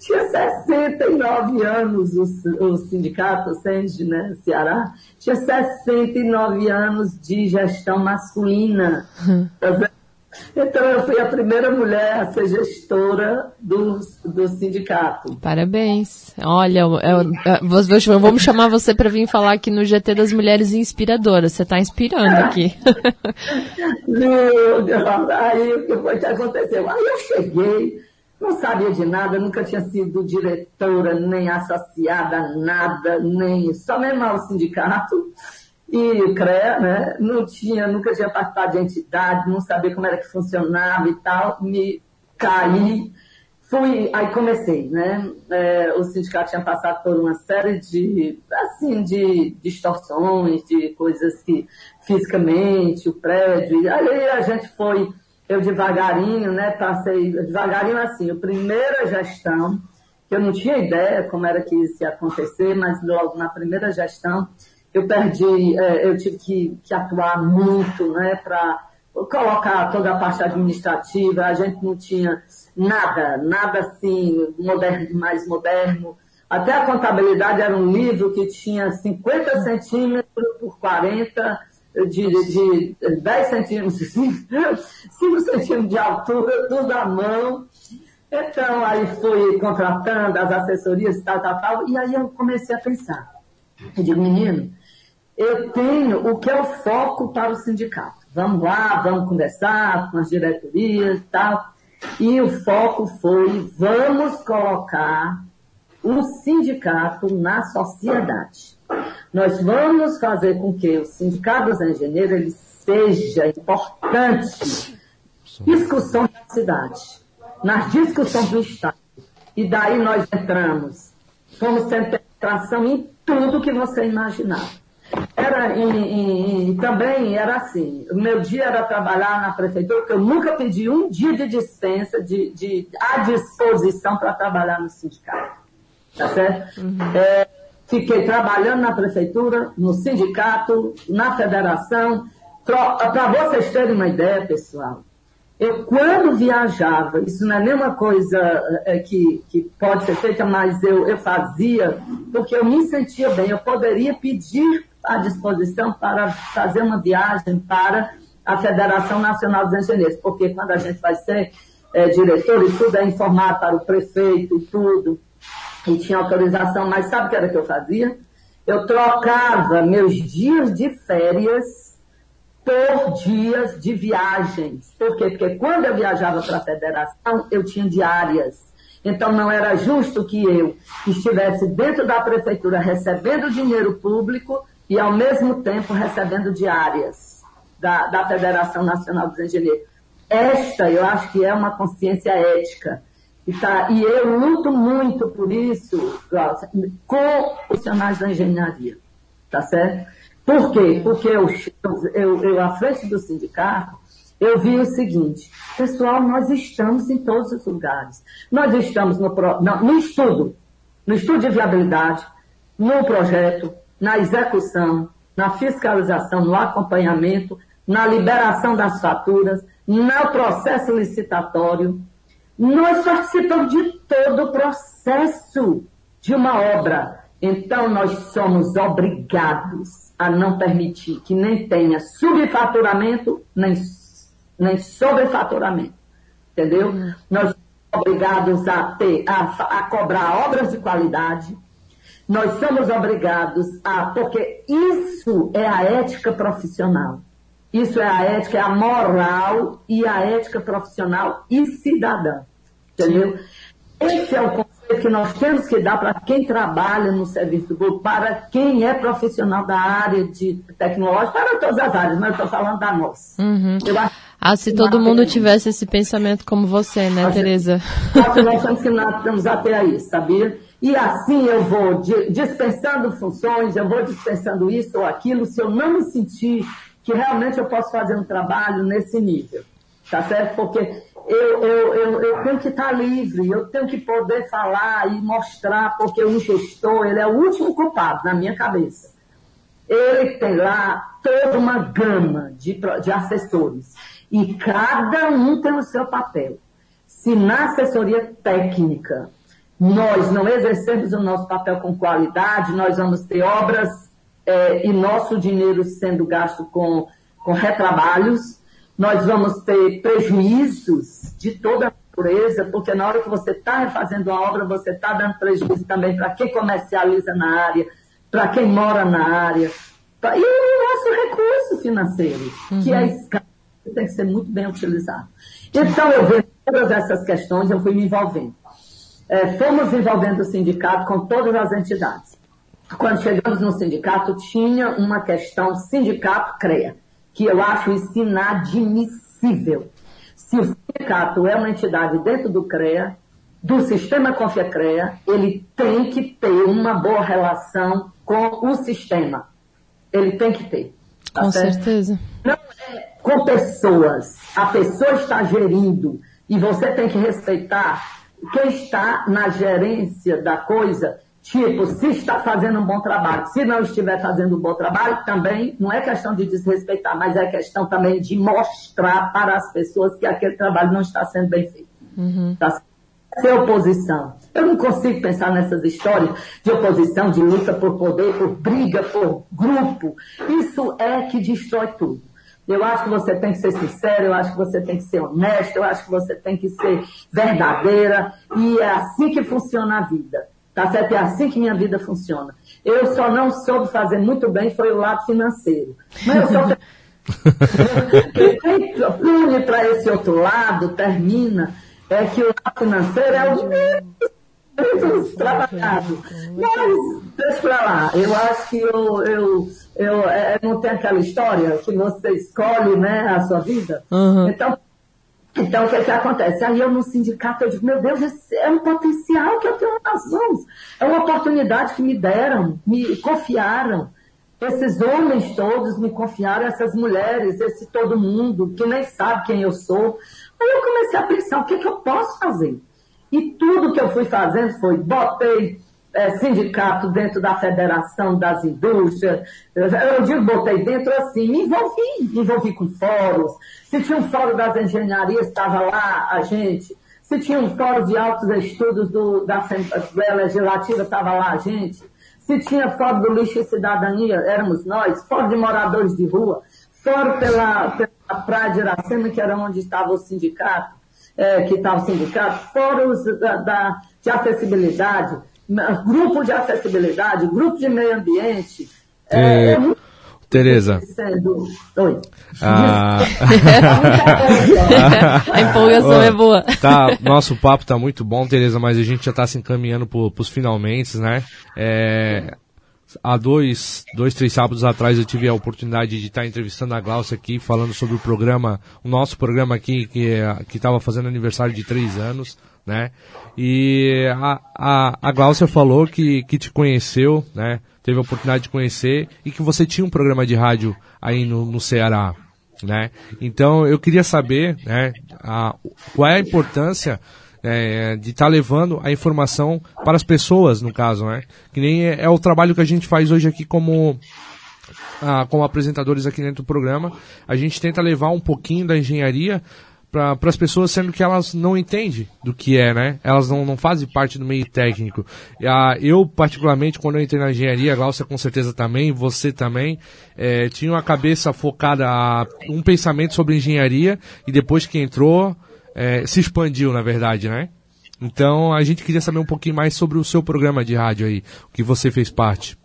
Tinha 69 anos o, o sindicato, o né, Ceará, tinha 69 anos de gestão masculina. Tá *laughs* então eu fui a primeira mulher a ser gestora do, do sindicato. Parabéns. Olha, eu, eu, eu, vamos chamar você para vir falar aqui no GT das Mulheres Inspiradoras. Você está inspirando *laughs* aqui. aí o que foi que aconteceu? Aí eu cheguei, não sabia de nada, nunca tinha sido diretora, nem associada a nada, nem só mesmo ao sindicato. E o CREA, né, não tinha, nunca tinha participado de entidade, não sabia como era que funcionava e tal, me caí, fui, aí comecei, né, é, o sindicato tinha passado por uma série de, assim, de distorções, de coisas que, fisicamente, o prédio, aí a gente foi, eu devagarinho, né, passei, devagarinho assim, a primeira gestão, que eu não tinha ideia como era que isso ia acontecer, mas logo na primeira gestão, eu perdi, é, eu tive que, que atuar muito, né, para colocar toda a parte administrativa, a gente não tinha nada, nada assim, moderno, mais moderno. Até a contabilidade era um livro que tinha 50 centímetros por 40, de, de 10 centímetros, *laughs* 5 centímetros de altura, tudo à mão. Então, aí fui contratando as assessorias, tal, tal, tal, e aí eu comecei a pensar. Eu digo, menino, eu tenho o que é o foco para o sindicato. Vamos lá, vamos conversar com as diretorias e tal. E o foco foi, vamos colocar o sindicato na sociedade. Nós vamos fazer com que o sindicato dos engenheiros ele seja importante discussão da cidade, nas discussões do Estado. E daí nós entramos, fomos tendo penetração em tudo que você imaginava. Era em, também era assim, o meu dia era trabalhar na prefeitura, porque eu nunca pedi um dia de dispensa, de, de à disposição para trabalhar no sindicato. Tá certo? Uhum. É, fiquei trabalhando na prefeitura, no sindicato, na federação. Para vocês terem uma ideia, pessoal, eu quando viajava, isso não é nenhuma coisa é, que, que pode ser feita, mas eu, eu fazia, porque eu me sentia bem. Eu poderia pedir à disposição para fazer uma viagem para a Federação Nacional dos Engenheiros, porque quando a gente vai ser é, diretor e tudo é informado para o prefeito e tudo, e tinha autorização, mas sabe o que era que eu fazia? Eu trocava meus dias de férias por dias de viagens. Por quê? Porque quando eu viajava para a federação, eu tinha diárias. Então não era justo que eu estivesse dentro da prefeitura recebendo dinheiro público e ao mesmo tempo recebendo diárias da, da Federação Nacional dos Engenheiros. Esta, eu acho que é uma consciência ética. E, tá, e eu luto muito por isso, Glaucia, com profissionais da engenharia. Tá certo? Por quê? Porque eu, eu, eu, à frente do sindicato, eu vi o seguinte, pessoal, nós estamos em todos os lugares. Nós estamos no, no, no estudo, no estudo de viabilidade, no projeto, na execução, na fiscalização, no acompanhamento, na liberação das faturas, no processo licitatório. Nós participamos de todo o processo de uma obra. Então, nós somos obrigados a não permitir que nem tenha subfaturamento, nem, nem sobrefaturamento. Entendeu? Uhum. Nós somos obrigados a, ter, a, a cobrar obras de qualidade, nós somos obrigados a, porque isso é a ética profissional. Isso é a ética, é a moral e a ética profissional e cidadã. Entendeu? Esse é o conceito que nós temos que dar para quem trabalha no serviço público, para quem é profissional da área de tecnologia, para todas as áreas, mas eu estou falando da nossa. Uhum. ah, se todo mundo tivesse esse pensamento como você, né, Tereza? Nós temos que nós temos até aí, sabia? E assim eu vou dispensando funções, eu vou dispensando isso ou aquilo, se eu não me sentir que realmente eu posso fazer um trabalho nesse nível. Tá certo? Porque eu, eu, eu, eu tenho que estar livre, eu tenho que poder falar e mostrar, porque o gestor, ele é o último culpado na minha cabeça. Ele tem lá toda uma gama de, de assessores. E cada um tem o seu papel. Se na assessoria técnica nós não exercermos o nosso papel com qualidade, nós vamos ter obras é, e nosso dinheiro sendo gasto com, com retrabalhos, nós vamos ter prejuízos de toda a natureza, porque na hora que você está refazendo a obra, você está dando prejuízo também para quem comercializa na área, para quem mora na área, pra, e o nosso recurso financeiro, uhum. que é escasso, tem que ser muito bem utilizado. Então, eu vejo todas essas questões, eu fui me envolvendo é, fomos envolvendo o sindicato com todas as entidades. Quando chegamos no sindicato, tinha uma questão sindicato CREA, que eu acho isso inadmissível. Se o sindicato é uma entidade dentro do CREA, do sistema CREA, ele tem que ter uma boa relação com o sistema. Ele tem que ter. Tá com certo? certeza. Não é com pessoas. A pessoa está gerindo e você tem que respeitar quem está na gerência da coisa, tipo, se está fazendo um bom trabalho, se não estiver fazendo um bom trabalho, também não é questão de desrespeitar, mas é questão também de mostrar para as pessoas que aquele trabalho não está sendo bem feito. Uhum. Tá ser oposição. Eu não consigo pensar nessas histórias de oposição, de luta por poder, por briga, por grupo. Isso é que destrói tudo. Eu acho que você tem que ser sincero, eu acho que você tem que ser honesto, eu acho que você tem que ser verdadeira. E é assim que funciona a vida. Tá certo? É assim que minha vida funciona. Eu só não soube fazer muito bem foi o lado financeiro. Mas eu. Quem *laughs* *laughs* pune para esse outro lado, termina, é que o lado financeiro é o trabalhado. Mas, deixa pra lá. Eu acho que eu, eu eu, é, é, não tem aquela história que você escolhe né, a sua vida? Uhum. Então, então, o que, é que acontece? Aí eu no sindicato, eu digo, meu Deus, esse é um potencial que eu tenho nas mãos. É uma oportunidade que me deram, me confiaram. Esses homens todos me confiaram, essas mulheres, esse todo mundo, que nem sabe quem eu sou. Aí eu comecei a pensar, o que, é que eu posso fazer? E tudo que eu fui fazendo foi, botei é, sindicato dentro da Federação das Indústrias. Eu digo, botei dentro assim, me envolvi, me envolvi com fóruns. Se tinha um fórum das engenharias, estava lá a gente. Se tinha um fórum de altos estudos do, da Assembleia Legislativa, estava lá a gente. Se tinha fórum do lixo e cidadania, éramos nós. Fórum de moradores de rua. Fórum pela, pela Praia de Iracema, que era onde estava o sindicato, é, que estava o sindicato. Fóruns da, da, de acessibilidade grupo de acessibilidade, grupo de meio ambiente. É, é muito Tereza. Oi. Ah... *laughs* a empolgação é boa. Tá, nosso papo tá muito bom, Tereza, mas a gente já está se encaminhando para os finalmente, né? É, há dois, dois, três sábados atrás eu tive a oportunidade de estar entrevistando a Glaucia aqui, falando sobre o programa, o nosso programa aqui, que estava fazendo aniversário de três anos né? E a, a, a Glaucia falou que, que te conheceu, né? Teve a oportunidade de conhecer e que você tinha um programa de rádio aí no, no Ceará, né? Então eu queria saber, né? A, qual é a importância é, de estar tá levando a informação para as pessoas, no caso, né? Que nem é, é o trabalho que a gente faz hoje aqui como ah, como apresentadores aqui dentro do programa, a gente tenta levar um pouquinho da engenharia para as pessoas, sendo que elas não entendem do que é, né? Elas não, não fazem parte do meio técnico. Ah, eu, particularmente, quando eu entrei na engenharia, a Glaucia com certeza também, você também, é, tinha uma cabeça focada, a, um pensamento sobre engenharia, e depois que entrou, é, se expandiu, na verdade, né? Então, a gente queria saber um pouquinho mais sobre o seu programa de rádio aí, que você fez parte.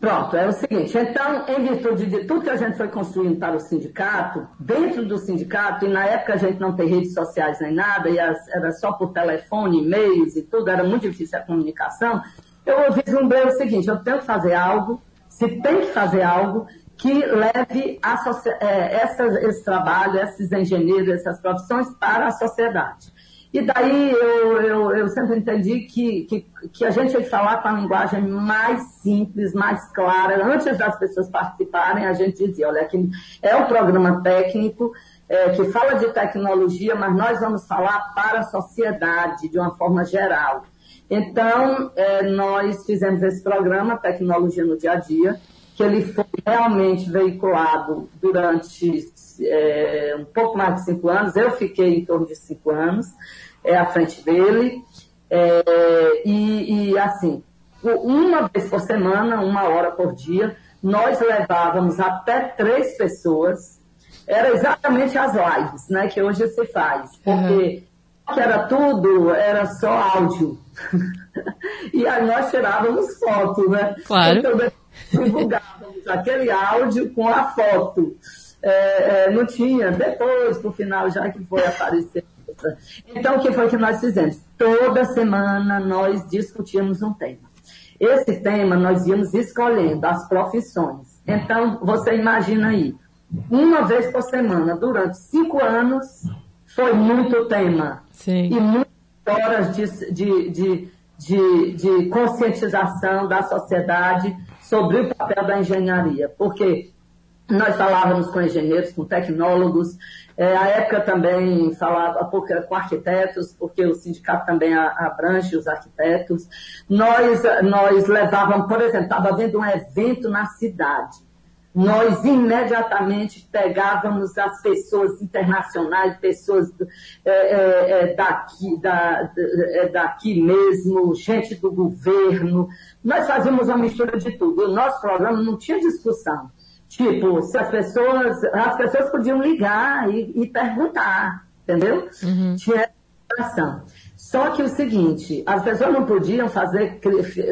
Pronto, é o seguinte, então, em virtude de tudo que a gente foi construindo para o sindicato, dentro do sindicato, e na época a gente não tem redes sociais nem nada, e as, era só por telefone, e-mails e tudo, era muito difícil a comunicação, eu vislumbrei o seguinte, eu tenho que fazer algo, se tem que fazer algo, que leve a, é, essas, esse trabalho, esses engenheiros, essas profissões para a sociedade. E daí eu, eu, eu sempre entendi que, que, que, a gente tinha que falar com a linguagem mais simples, mais clara. Antes das pessoas participarem, a gente dizia, olha, aqui é um programa técnico é, que fala de tecnologia, mas nós vamos falar para a sociedade de uma forma geral. Então, é, nós fizemos esse programa, Tecnologia no Dia a Dia, que ele foi realmente veiculado durante é, um pouco mais de cinco anos. Eu fiquei em torno de cinco anos é, à frente dele. É, e, e, assim, uma vez por semana, uma hora por dia, nós levávamos até três pessoas. Era exatamente as lives, né, que hoje se faz. Porque uhum. que era tudo, era só áudio. *laughs* e aí nós tirávamos foto, né? Claro. Então, divulgávamos aquele áudio com a foto. É, é, não tinha, depois, no final, já que foi aparecer então, o que foi que nós fizemos? Toda semana nós discutíamos um tema. Esse tema nós íamos escolhendo as profissões. Então, você imagina aí, uma vez por semana, durante cinco anos, foi muito tema. Sim. E muitas horas de, de, de, de, de conscientização da sociedade sobre o papel da engenharia. Porque nós falávamos com engenheiros, com tecnólogos, é, a época também falava com arquitetos, porque o sindicato também abrange os arquitetos. Nós, nós levávamos, por exemplo, estava havendo um evento na cidade. Nós imediatamente pegávamos as pessoas internacionais, pessoas é, é, é daqui, da, é, daqui mesmo, gente do governo. Nós fazíamos uma mistura de tudo. O nosso programa não tinha discussão. Tipo, se as pessoas, as pessoas podiam ligar e, e perguntar, entendeu? Uhum. Tinha ação. Só que o seguinte, as pessoas não podiam fazer,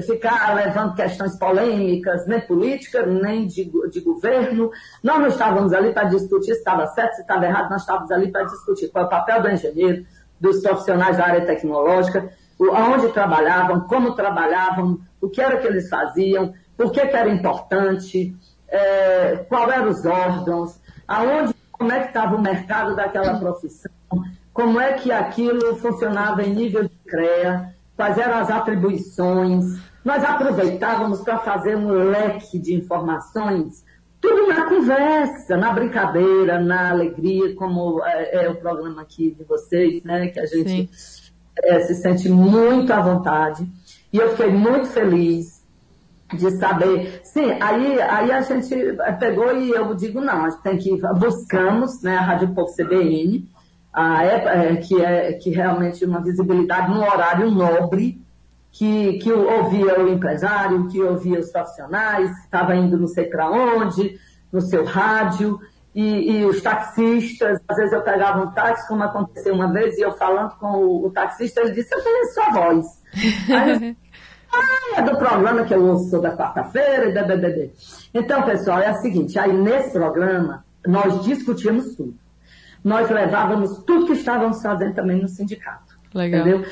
ficar levando questões polêmicas, nem política, nem de, de governo. Nós não estávamos ali para discutir se estava certo, se estava errado, nós estávamos ali para discutir qual é o papel do engenheiro, dos profissionais da área tecnológica, onde trabalhavam, como trabalhavam, o que era que eles faziam, por que, que era importante, é, qual eram os órgãos, aonde, como é que estava o mercado daquela profissão, como é que aquilo funcionava em nível de CREA, quais eram as atribuições. Nós aproveitávamos para fazer um leque de informações, tudo na conversa, na brincadeira, na alegria, como é, é o programa aqui de vocês, né, que a gente é, se sente muito à vontade. E eu fiquei muito feliz de saber. Sim, aí, aí a gente pegou e eu digo, não, a gente tem que. Buscamos né, a Rádio Povo CBN, a, é, que é que realmente uma visibilidade no horário nobre, que, que ouvia o empresário, que ouvia os profissionais, que estava indo não sei para onde, no seu rádio, e, e, os taxistas, às vezes eu pegava um táxi, como aconteceu uma vez, e eu falando com o, o taxista, ele disse, eu conheço sua voz. Aí, *laughs* ah, é do programa que eu ouço toda quarta-feira. Então, pessoal, é o seguinte, aí nesse programa, nós discutíamos tudo. Nós levávamos tudo que estávamos fazendo também no sindicato. Legal. Entendeu?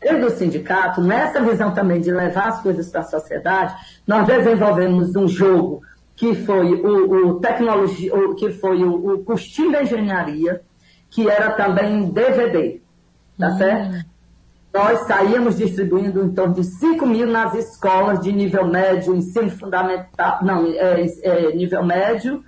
Desde o sindicato, nessa visão também de levar as coisas para a sociedade, nós desenvolvemos um jogo que foi o, o tecnologia, o, que foi o, o da Engenharia, que era também DVD, tá uhum. certo? Nós saíamos distribuindo em torno de 5 mil nas escolas de nível médio, ensino fundamental, não, é, é nível médio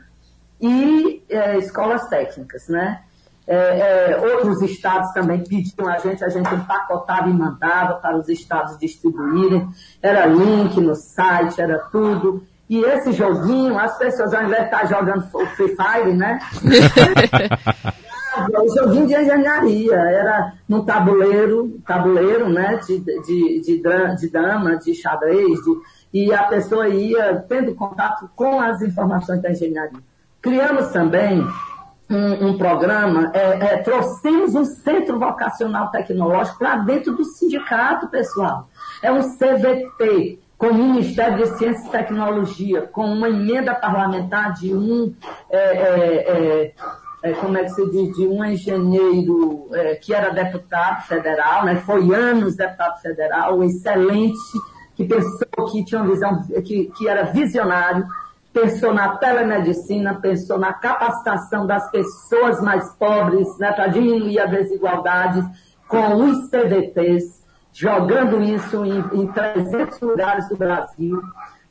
e é, escolas técnicas, né? É, é, outros estados também pediam a gente, a gente empacotava e mandava para os estados distribuírem. Era link no site, era tudo. E esse joguinho, as pessoas, ao invés de estar jogando o Free Fire, né? *laughs* o joguinho de engenharia, era no tabuleiro, tabuleiro, né? De, de, de, de dama, de xadrez, de, e a pessoa ia tendo contato com as informações da engenharia. Criamos também um, um programa, é, é, trouxemos um centro vocacional tecnológico lá dentro do sindicato, pessoal. É um CVT, com o Ministério de Ciência e Tecnologia, com uma emenda parlamentar de um, é, é, é, é como é que se diz, de um engenheiro é, que era deputado federal, né, foi anos deputado federal, excelente, que pensou que tinha uma visão, que, que era visionário, pensou na telemedicina, pensou na capacitação das pessoas mais pobres, né, para diminuir a desigualdade com os CDTs, jogando isso em, em 300 lugares do Brasil,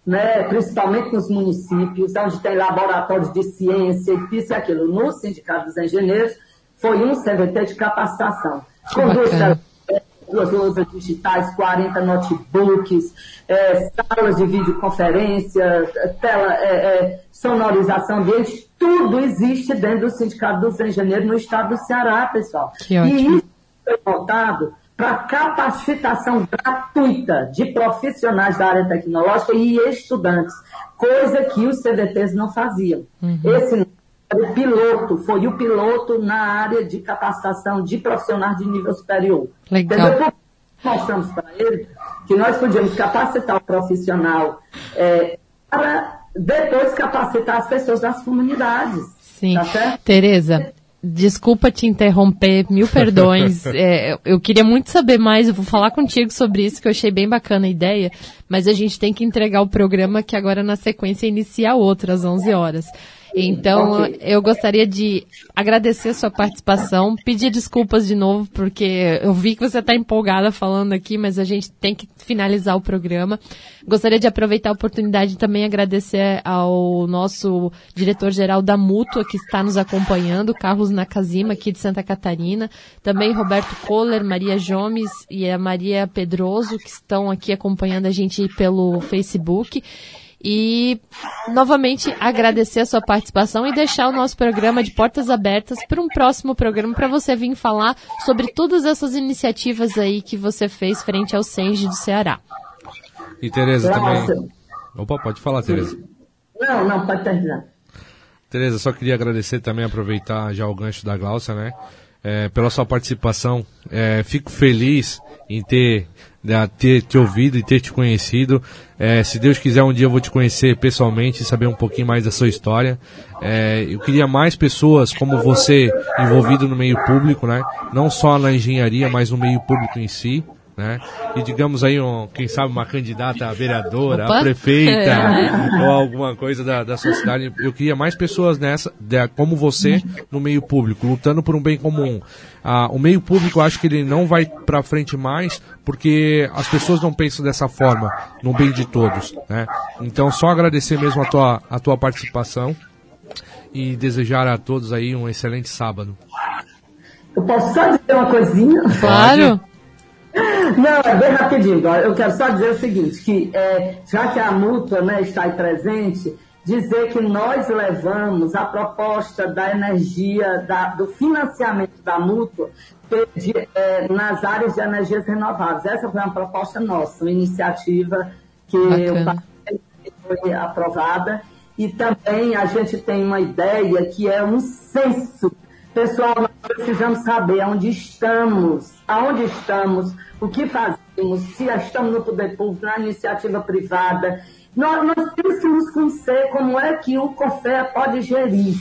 né, principalmente nos municípios, onde tem laboratórios de ciência, isso e aquilo. No Sindicato dos Engenheiros, foi um CVT de capacitação. Com duas louças digitais, 40 notebooks, é, salas de videoconferência, tela, é, é, sonorização ambiente, tudo existe dentro do Sindicato dos Engenheiros no estado do Ceará, pessoal. Que ótimo. E isso foi voltado para capacitação gratuita de profissionais da área tecnológica e estudantes, coisa que os CDTs não faziam. Uhum. Esse o piloto, foi o piloto na área de capacitação de profissionais de nível superior. Legal. Mostramos para ele que nós podíamos capacitar o profissional é, para depois capacitar as pessoas das comunidades. Sim. Tá Tereza, desculpa te interromper, mil perdões. *laughs* É, eu queria muito saber mais, eu vou falar contigo sobre isso, que eu achei bem bacana a ideia, mas a gente tem que entregar o programa que agora na sequência inicia outro, às 11 horas. Então, okay. eu gostaria de agradecer a sua participação, pedir desculpas de novo, porque eu vi que você está empolgada falando aqui, mas a gente tem que finalizar o programa. Gostaria de aproveitar a oportunidade de também agradecer ao nosso diretor-geral da Mútua, que está nos acompanhando, Carlos Nakazima, aqui de Santa Catarina, também Roberto Kohler, Maria Jomes e a Maria Pedroso, que estão aqui acompanhando a gente pelo Facebook. E novamente agradecer a sua participação e deixar o nosso programa de portas abertas para um próximo programa para você vir falar sobre todas essas iniciativas aí que você fez frente ao Senge do Ceará. E Tereza também. Opa, pode falar, Tereza. Não, não, pode terminar. Tereza, só queria agradecer também, aproveitar já o gancho da Glaucia, né? É, pela sua participação. É, fico feliz em ter né, ter te ouvido e ter te conhecido. É, se Deus quiser, um dia eu vou te conhecer pessoalmente e saber um pouquinho mais da sua história. É, eu queria mais pessoas como você envolvido no meio público, né? Não só na engenharia, mas no meio público em si. Né? E digamos aí, um, quem sabe, uma candidata a vereadora, Opa. a prefeita, *laughs* ou alguma coisa da, da sua cidade. Eu queria mais pessoas nessa, de, como você, no meio público, lutando por um bem comum. Ah, o meio público, eu acho que ele não vai para frente mais, porque as pessoas não pensam dessa forma, no bem de todos. Né? Então, só agradecer mesmo a tua, a tua participação e desejar a todos aí um excelente sábado. Eu posso só dizer uma coisinha? Claro. Não, é bem rapidinho. Eu quero só dizer o seguinte, que é, já que a mútua né, está aí presente, dizer que nós levamos a proposta da energia, da, do financiamento da mútua é, nas áreas de energias renováveis. Essa foi uma proposta nossa, uma iniciativa que foi aprovada. E também a gente tem uma ideia que é um censo. Pessoal, nós precisamos saber onde estamos, aonde estamos, o que fazemos, se estamos no poder público, na iniciativa privada nós, nós temos que nos conhecer como é que o COFEA pode gerir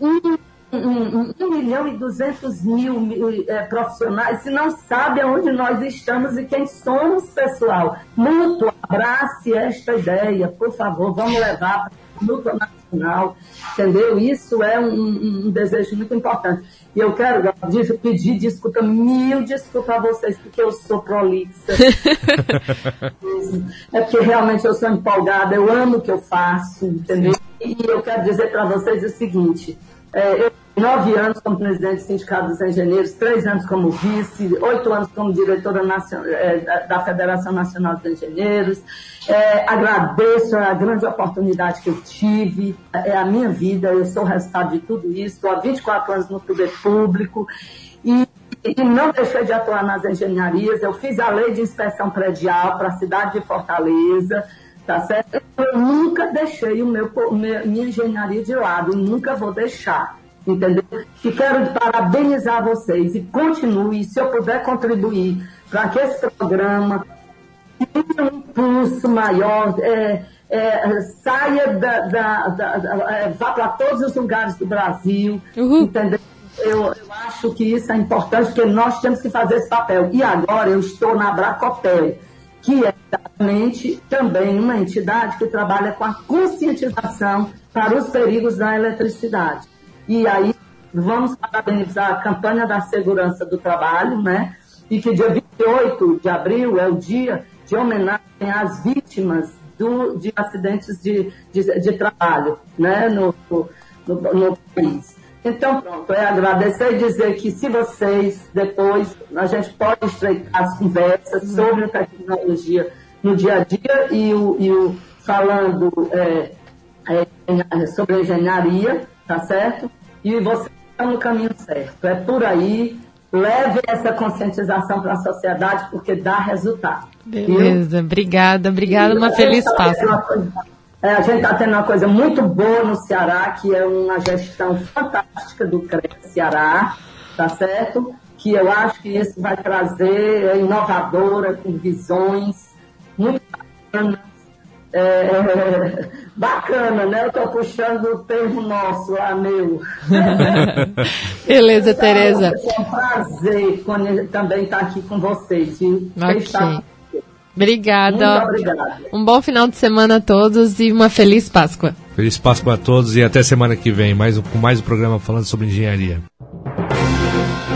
um, um, um milhão e duzentos mil é, profissionais se não sabe aonde nós estamos e quem somos, pessoal. Mútuo, abrace esta ideia, por favor, vamos levar para o Nacional, entendeu? Isso é um, um desejo muito importante. E eu quero pedir desculpa, mil desculpas a vocês, porque eu sou prolixa. *laughs* é porque realmente eu sou empolgada, eu amo o que eu faço, entendeu? E eu quero dizer para vocês o seguinte: é, eu nove anos como presidente do Sindicato dos Engenheiros, três anos como vice, oito anos como diretora é, da Federação Nacional dos Engenheiros. É, agradeço a grande oportunidade que eu tive, é a minha vida, eu sou o resultado de tudo isso. Estou há 24 anos no poder público e, e não deixei de atuar nas engenharias. Eu fiz a lei de inspeção predial para a cidade de Fortaleza tá certo? Eu nunca deixei o meu, minha engenharia de lado, nunca vou deixar entendeu? E quero parabenizar vocês e continue, se eu puder contribuir para que esse programa tenha um impulso maior, é, é, saia da, da, da, da é, vá para todos os lugares do Brasil, uhum. entendeu? Eu, eu, acho que isso é importante, porque nós temos que fazer esse papel. E agora eu estou na Bracopel, que é exatamente também uma entidade que trabalha com a conscientização para os perigos da eletricidade. E aí vamos parabenizar a campanha da segurança do trabalho, né? E que dia 28 de abril é o dia de homenagem às vítimas do, de acidentes de, de, de trabalho, né? No, no, no país. Então, pronto, é agradecer e dizer que se vocês, depois, a gente pode estreitar as conversas sobre a tecnologia no dia a dia e o, e o falando é, é, sobre engenharia, tá certo? E você está no caminho certo. É por aí. Leve essa conscientização para a sociedade, porque dá resultado. Beleza, viu? obrigada, obrigada. Uma feliz Páscoa. É, a gente está tendo uma coisa muito boa no Ceará, que é uma gestão fantástica do CREA Ceará, tá certo? Que eu acho que isso vai trazer é inovadora, com visões muito bacanas é, *laughs* bacana, né? Eu estou puxando o termo nosso lá, meu. *laughs* Beleza, então, Tereza. É um prazer também estar aqui com vocês. Viu? Ok. Obrigada. Muito obrigada. Um bom final de semana a todos e uma feliz Páscoa. Feliz Páscoa a todos e até semana que vem, mais, com mais um programa falando sobre engenharia.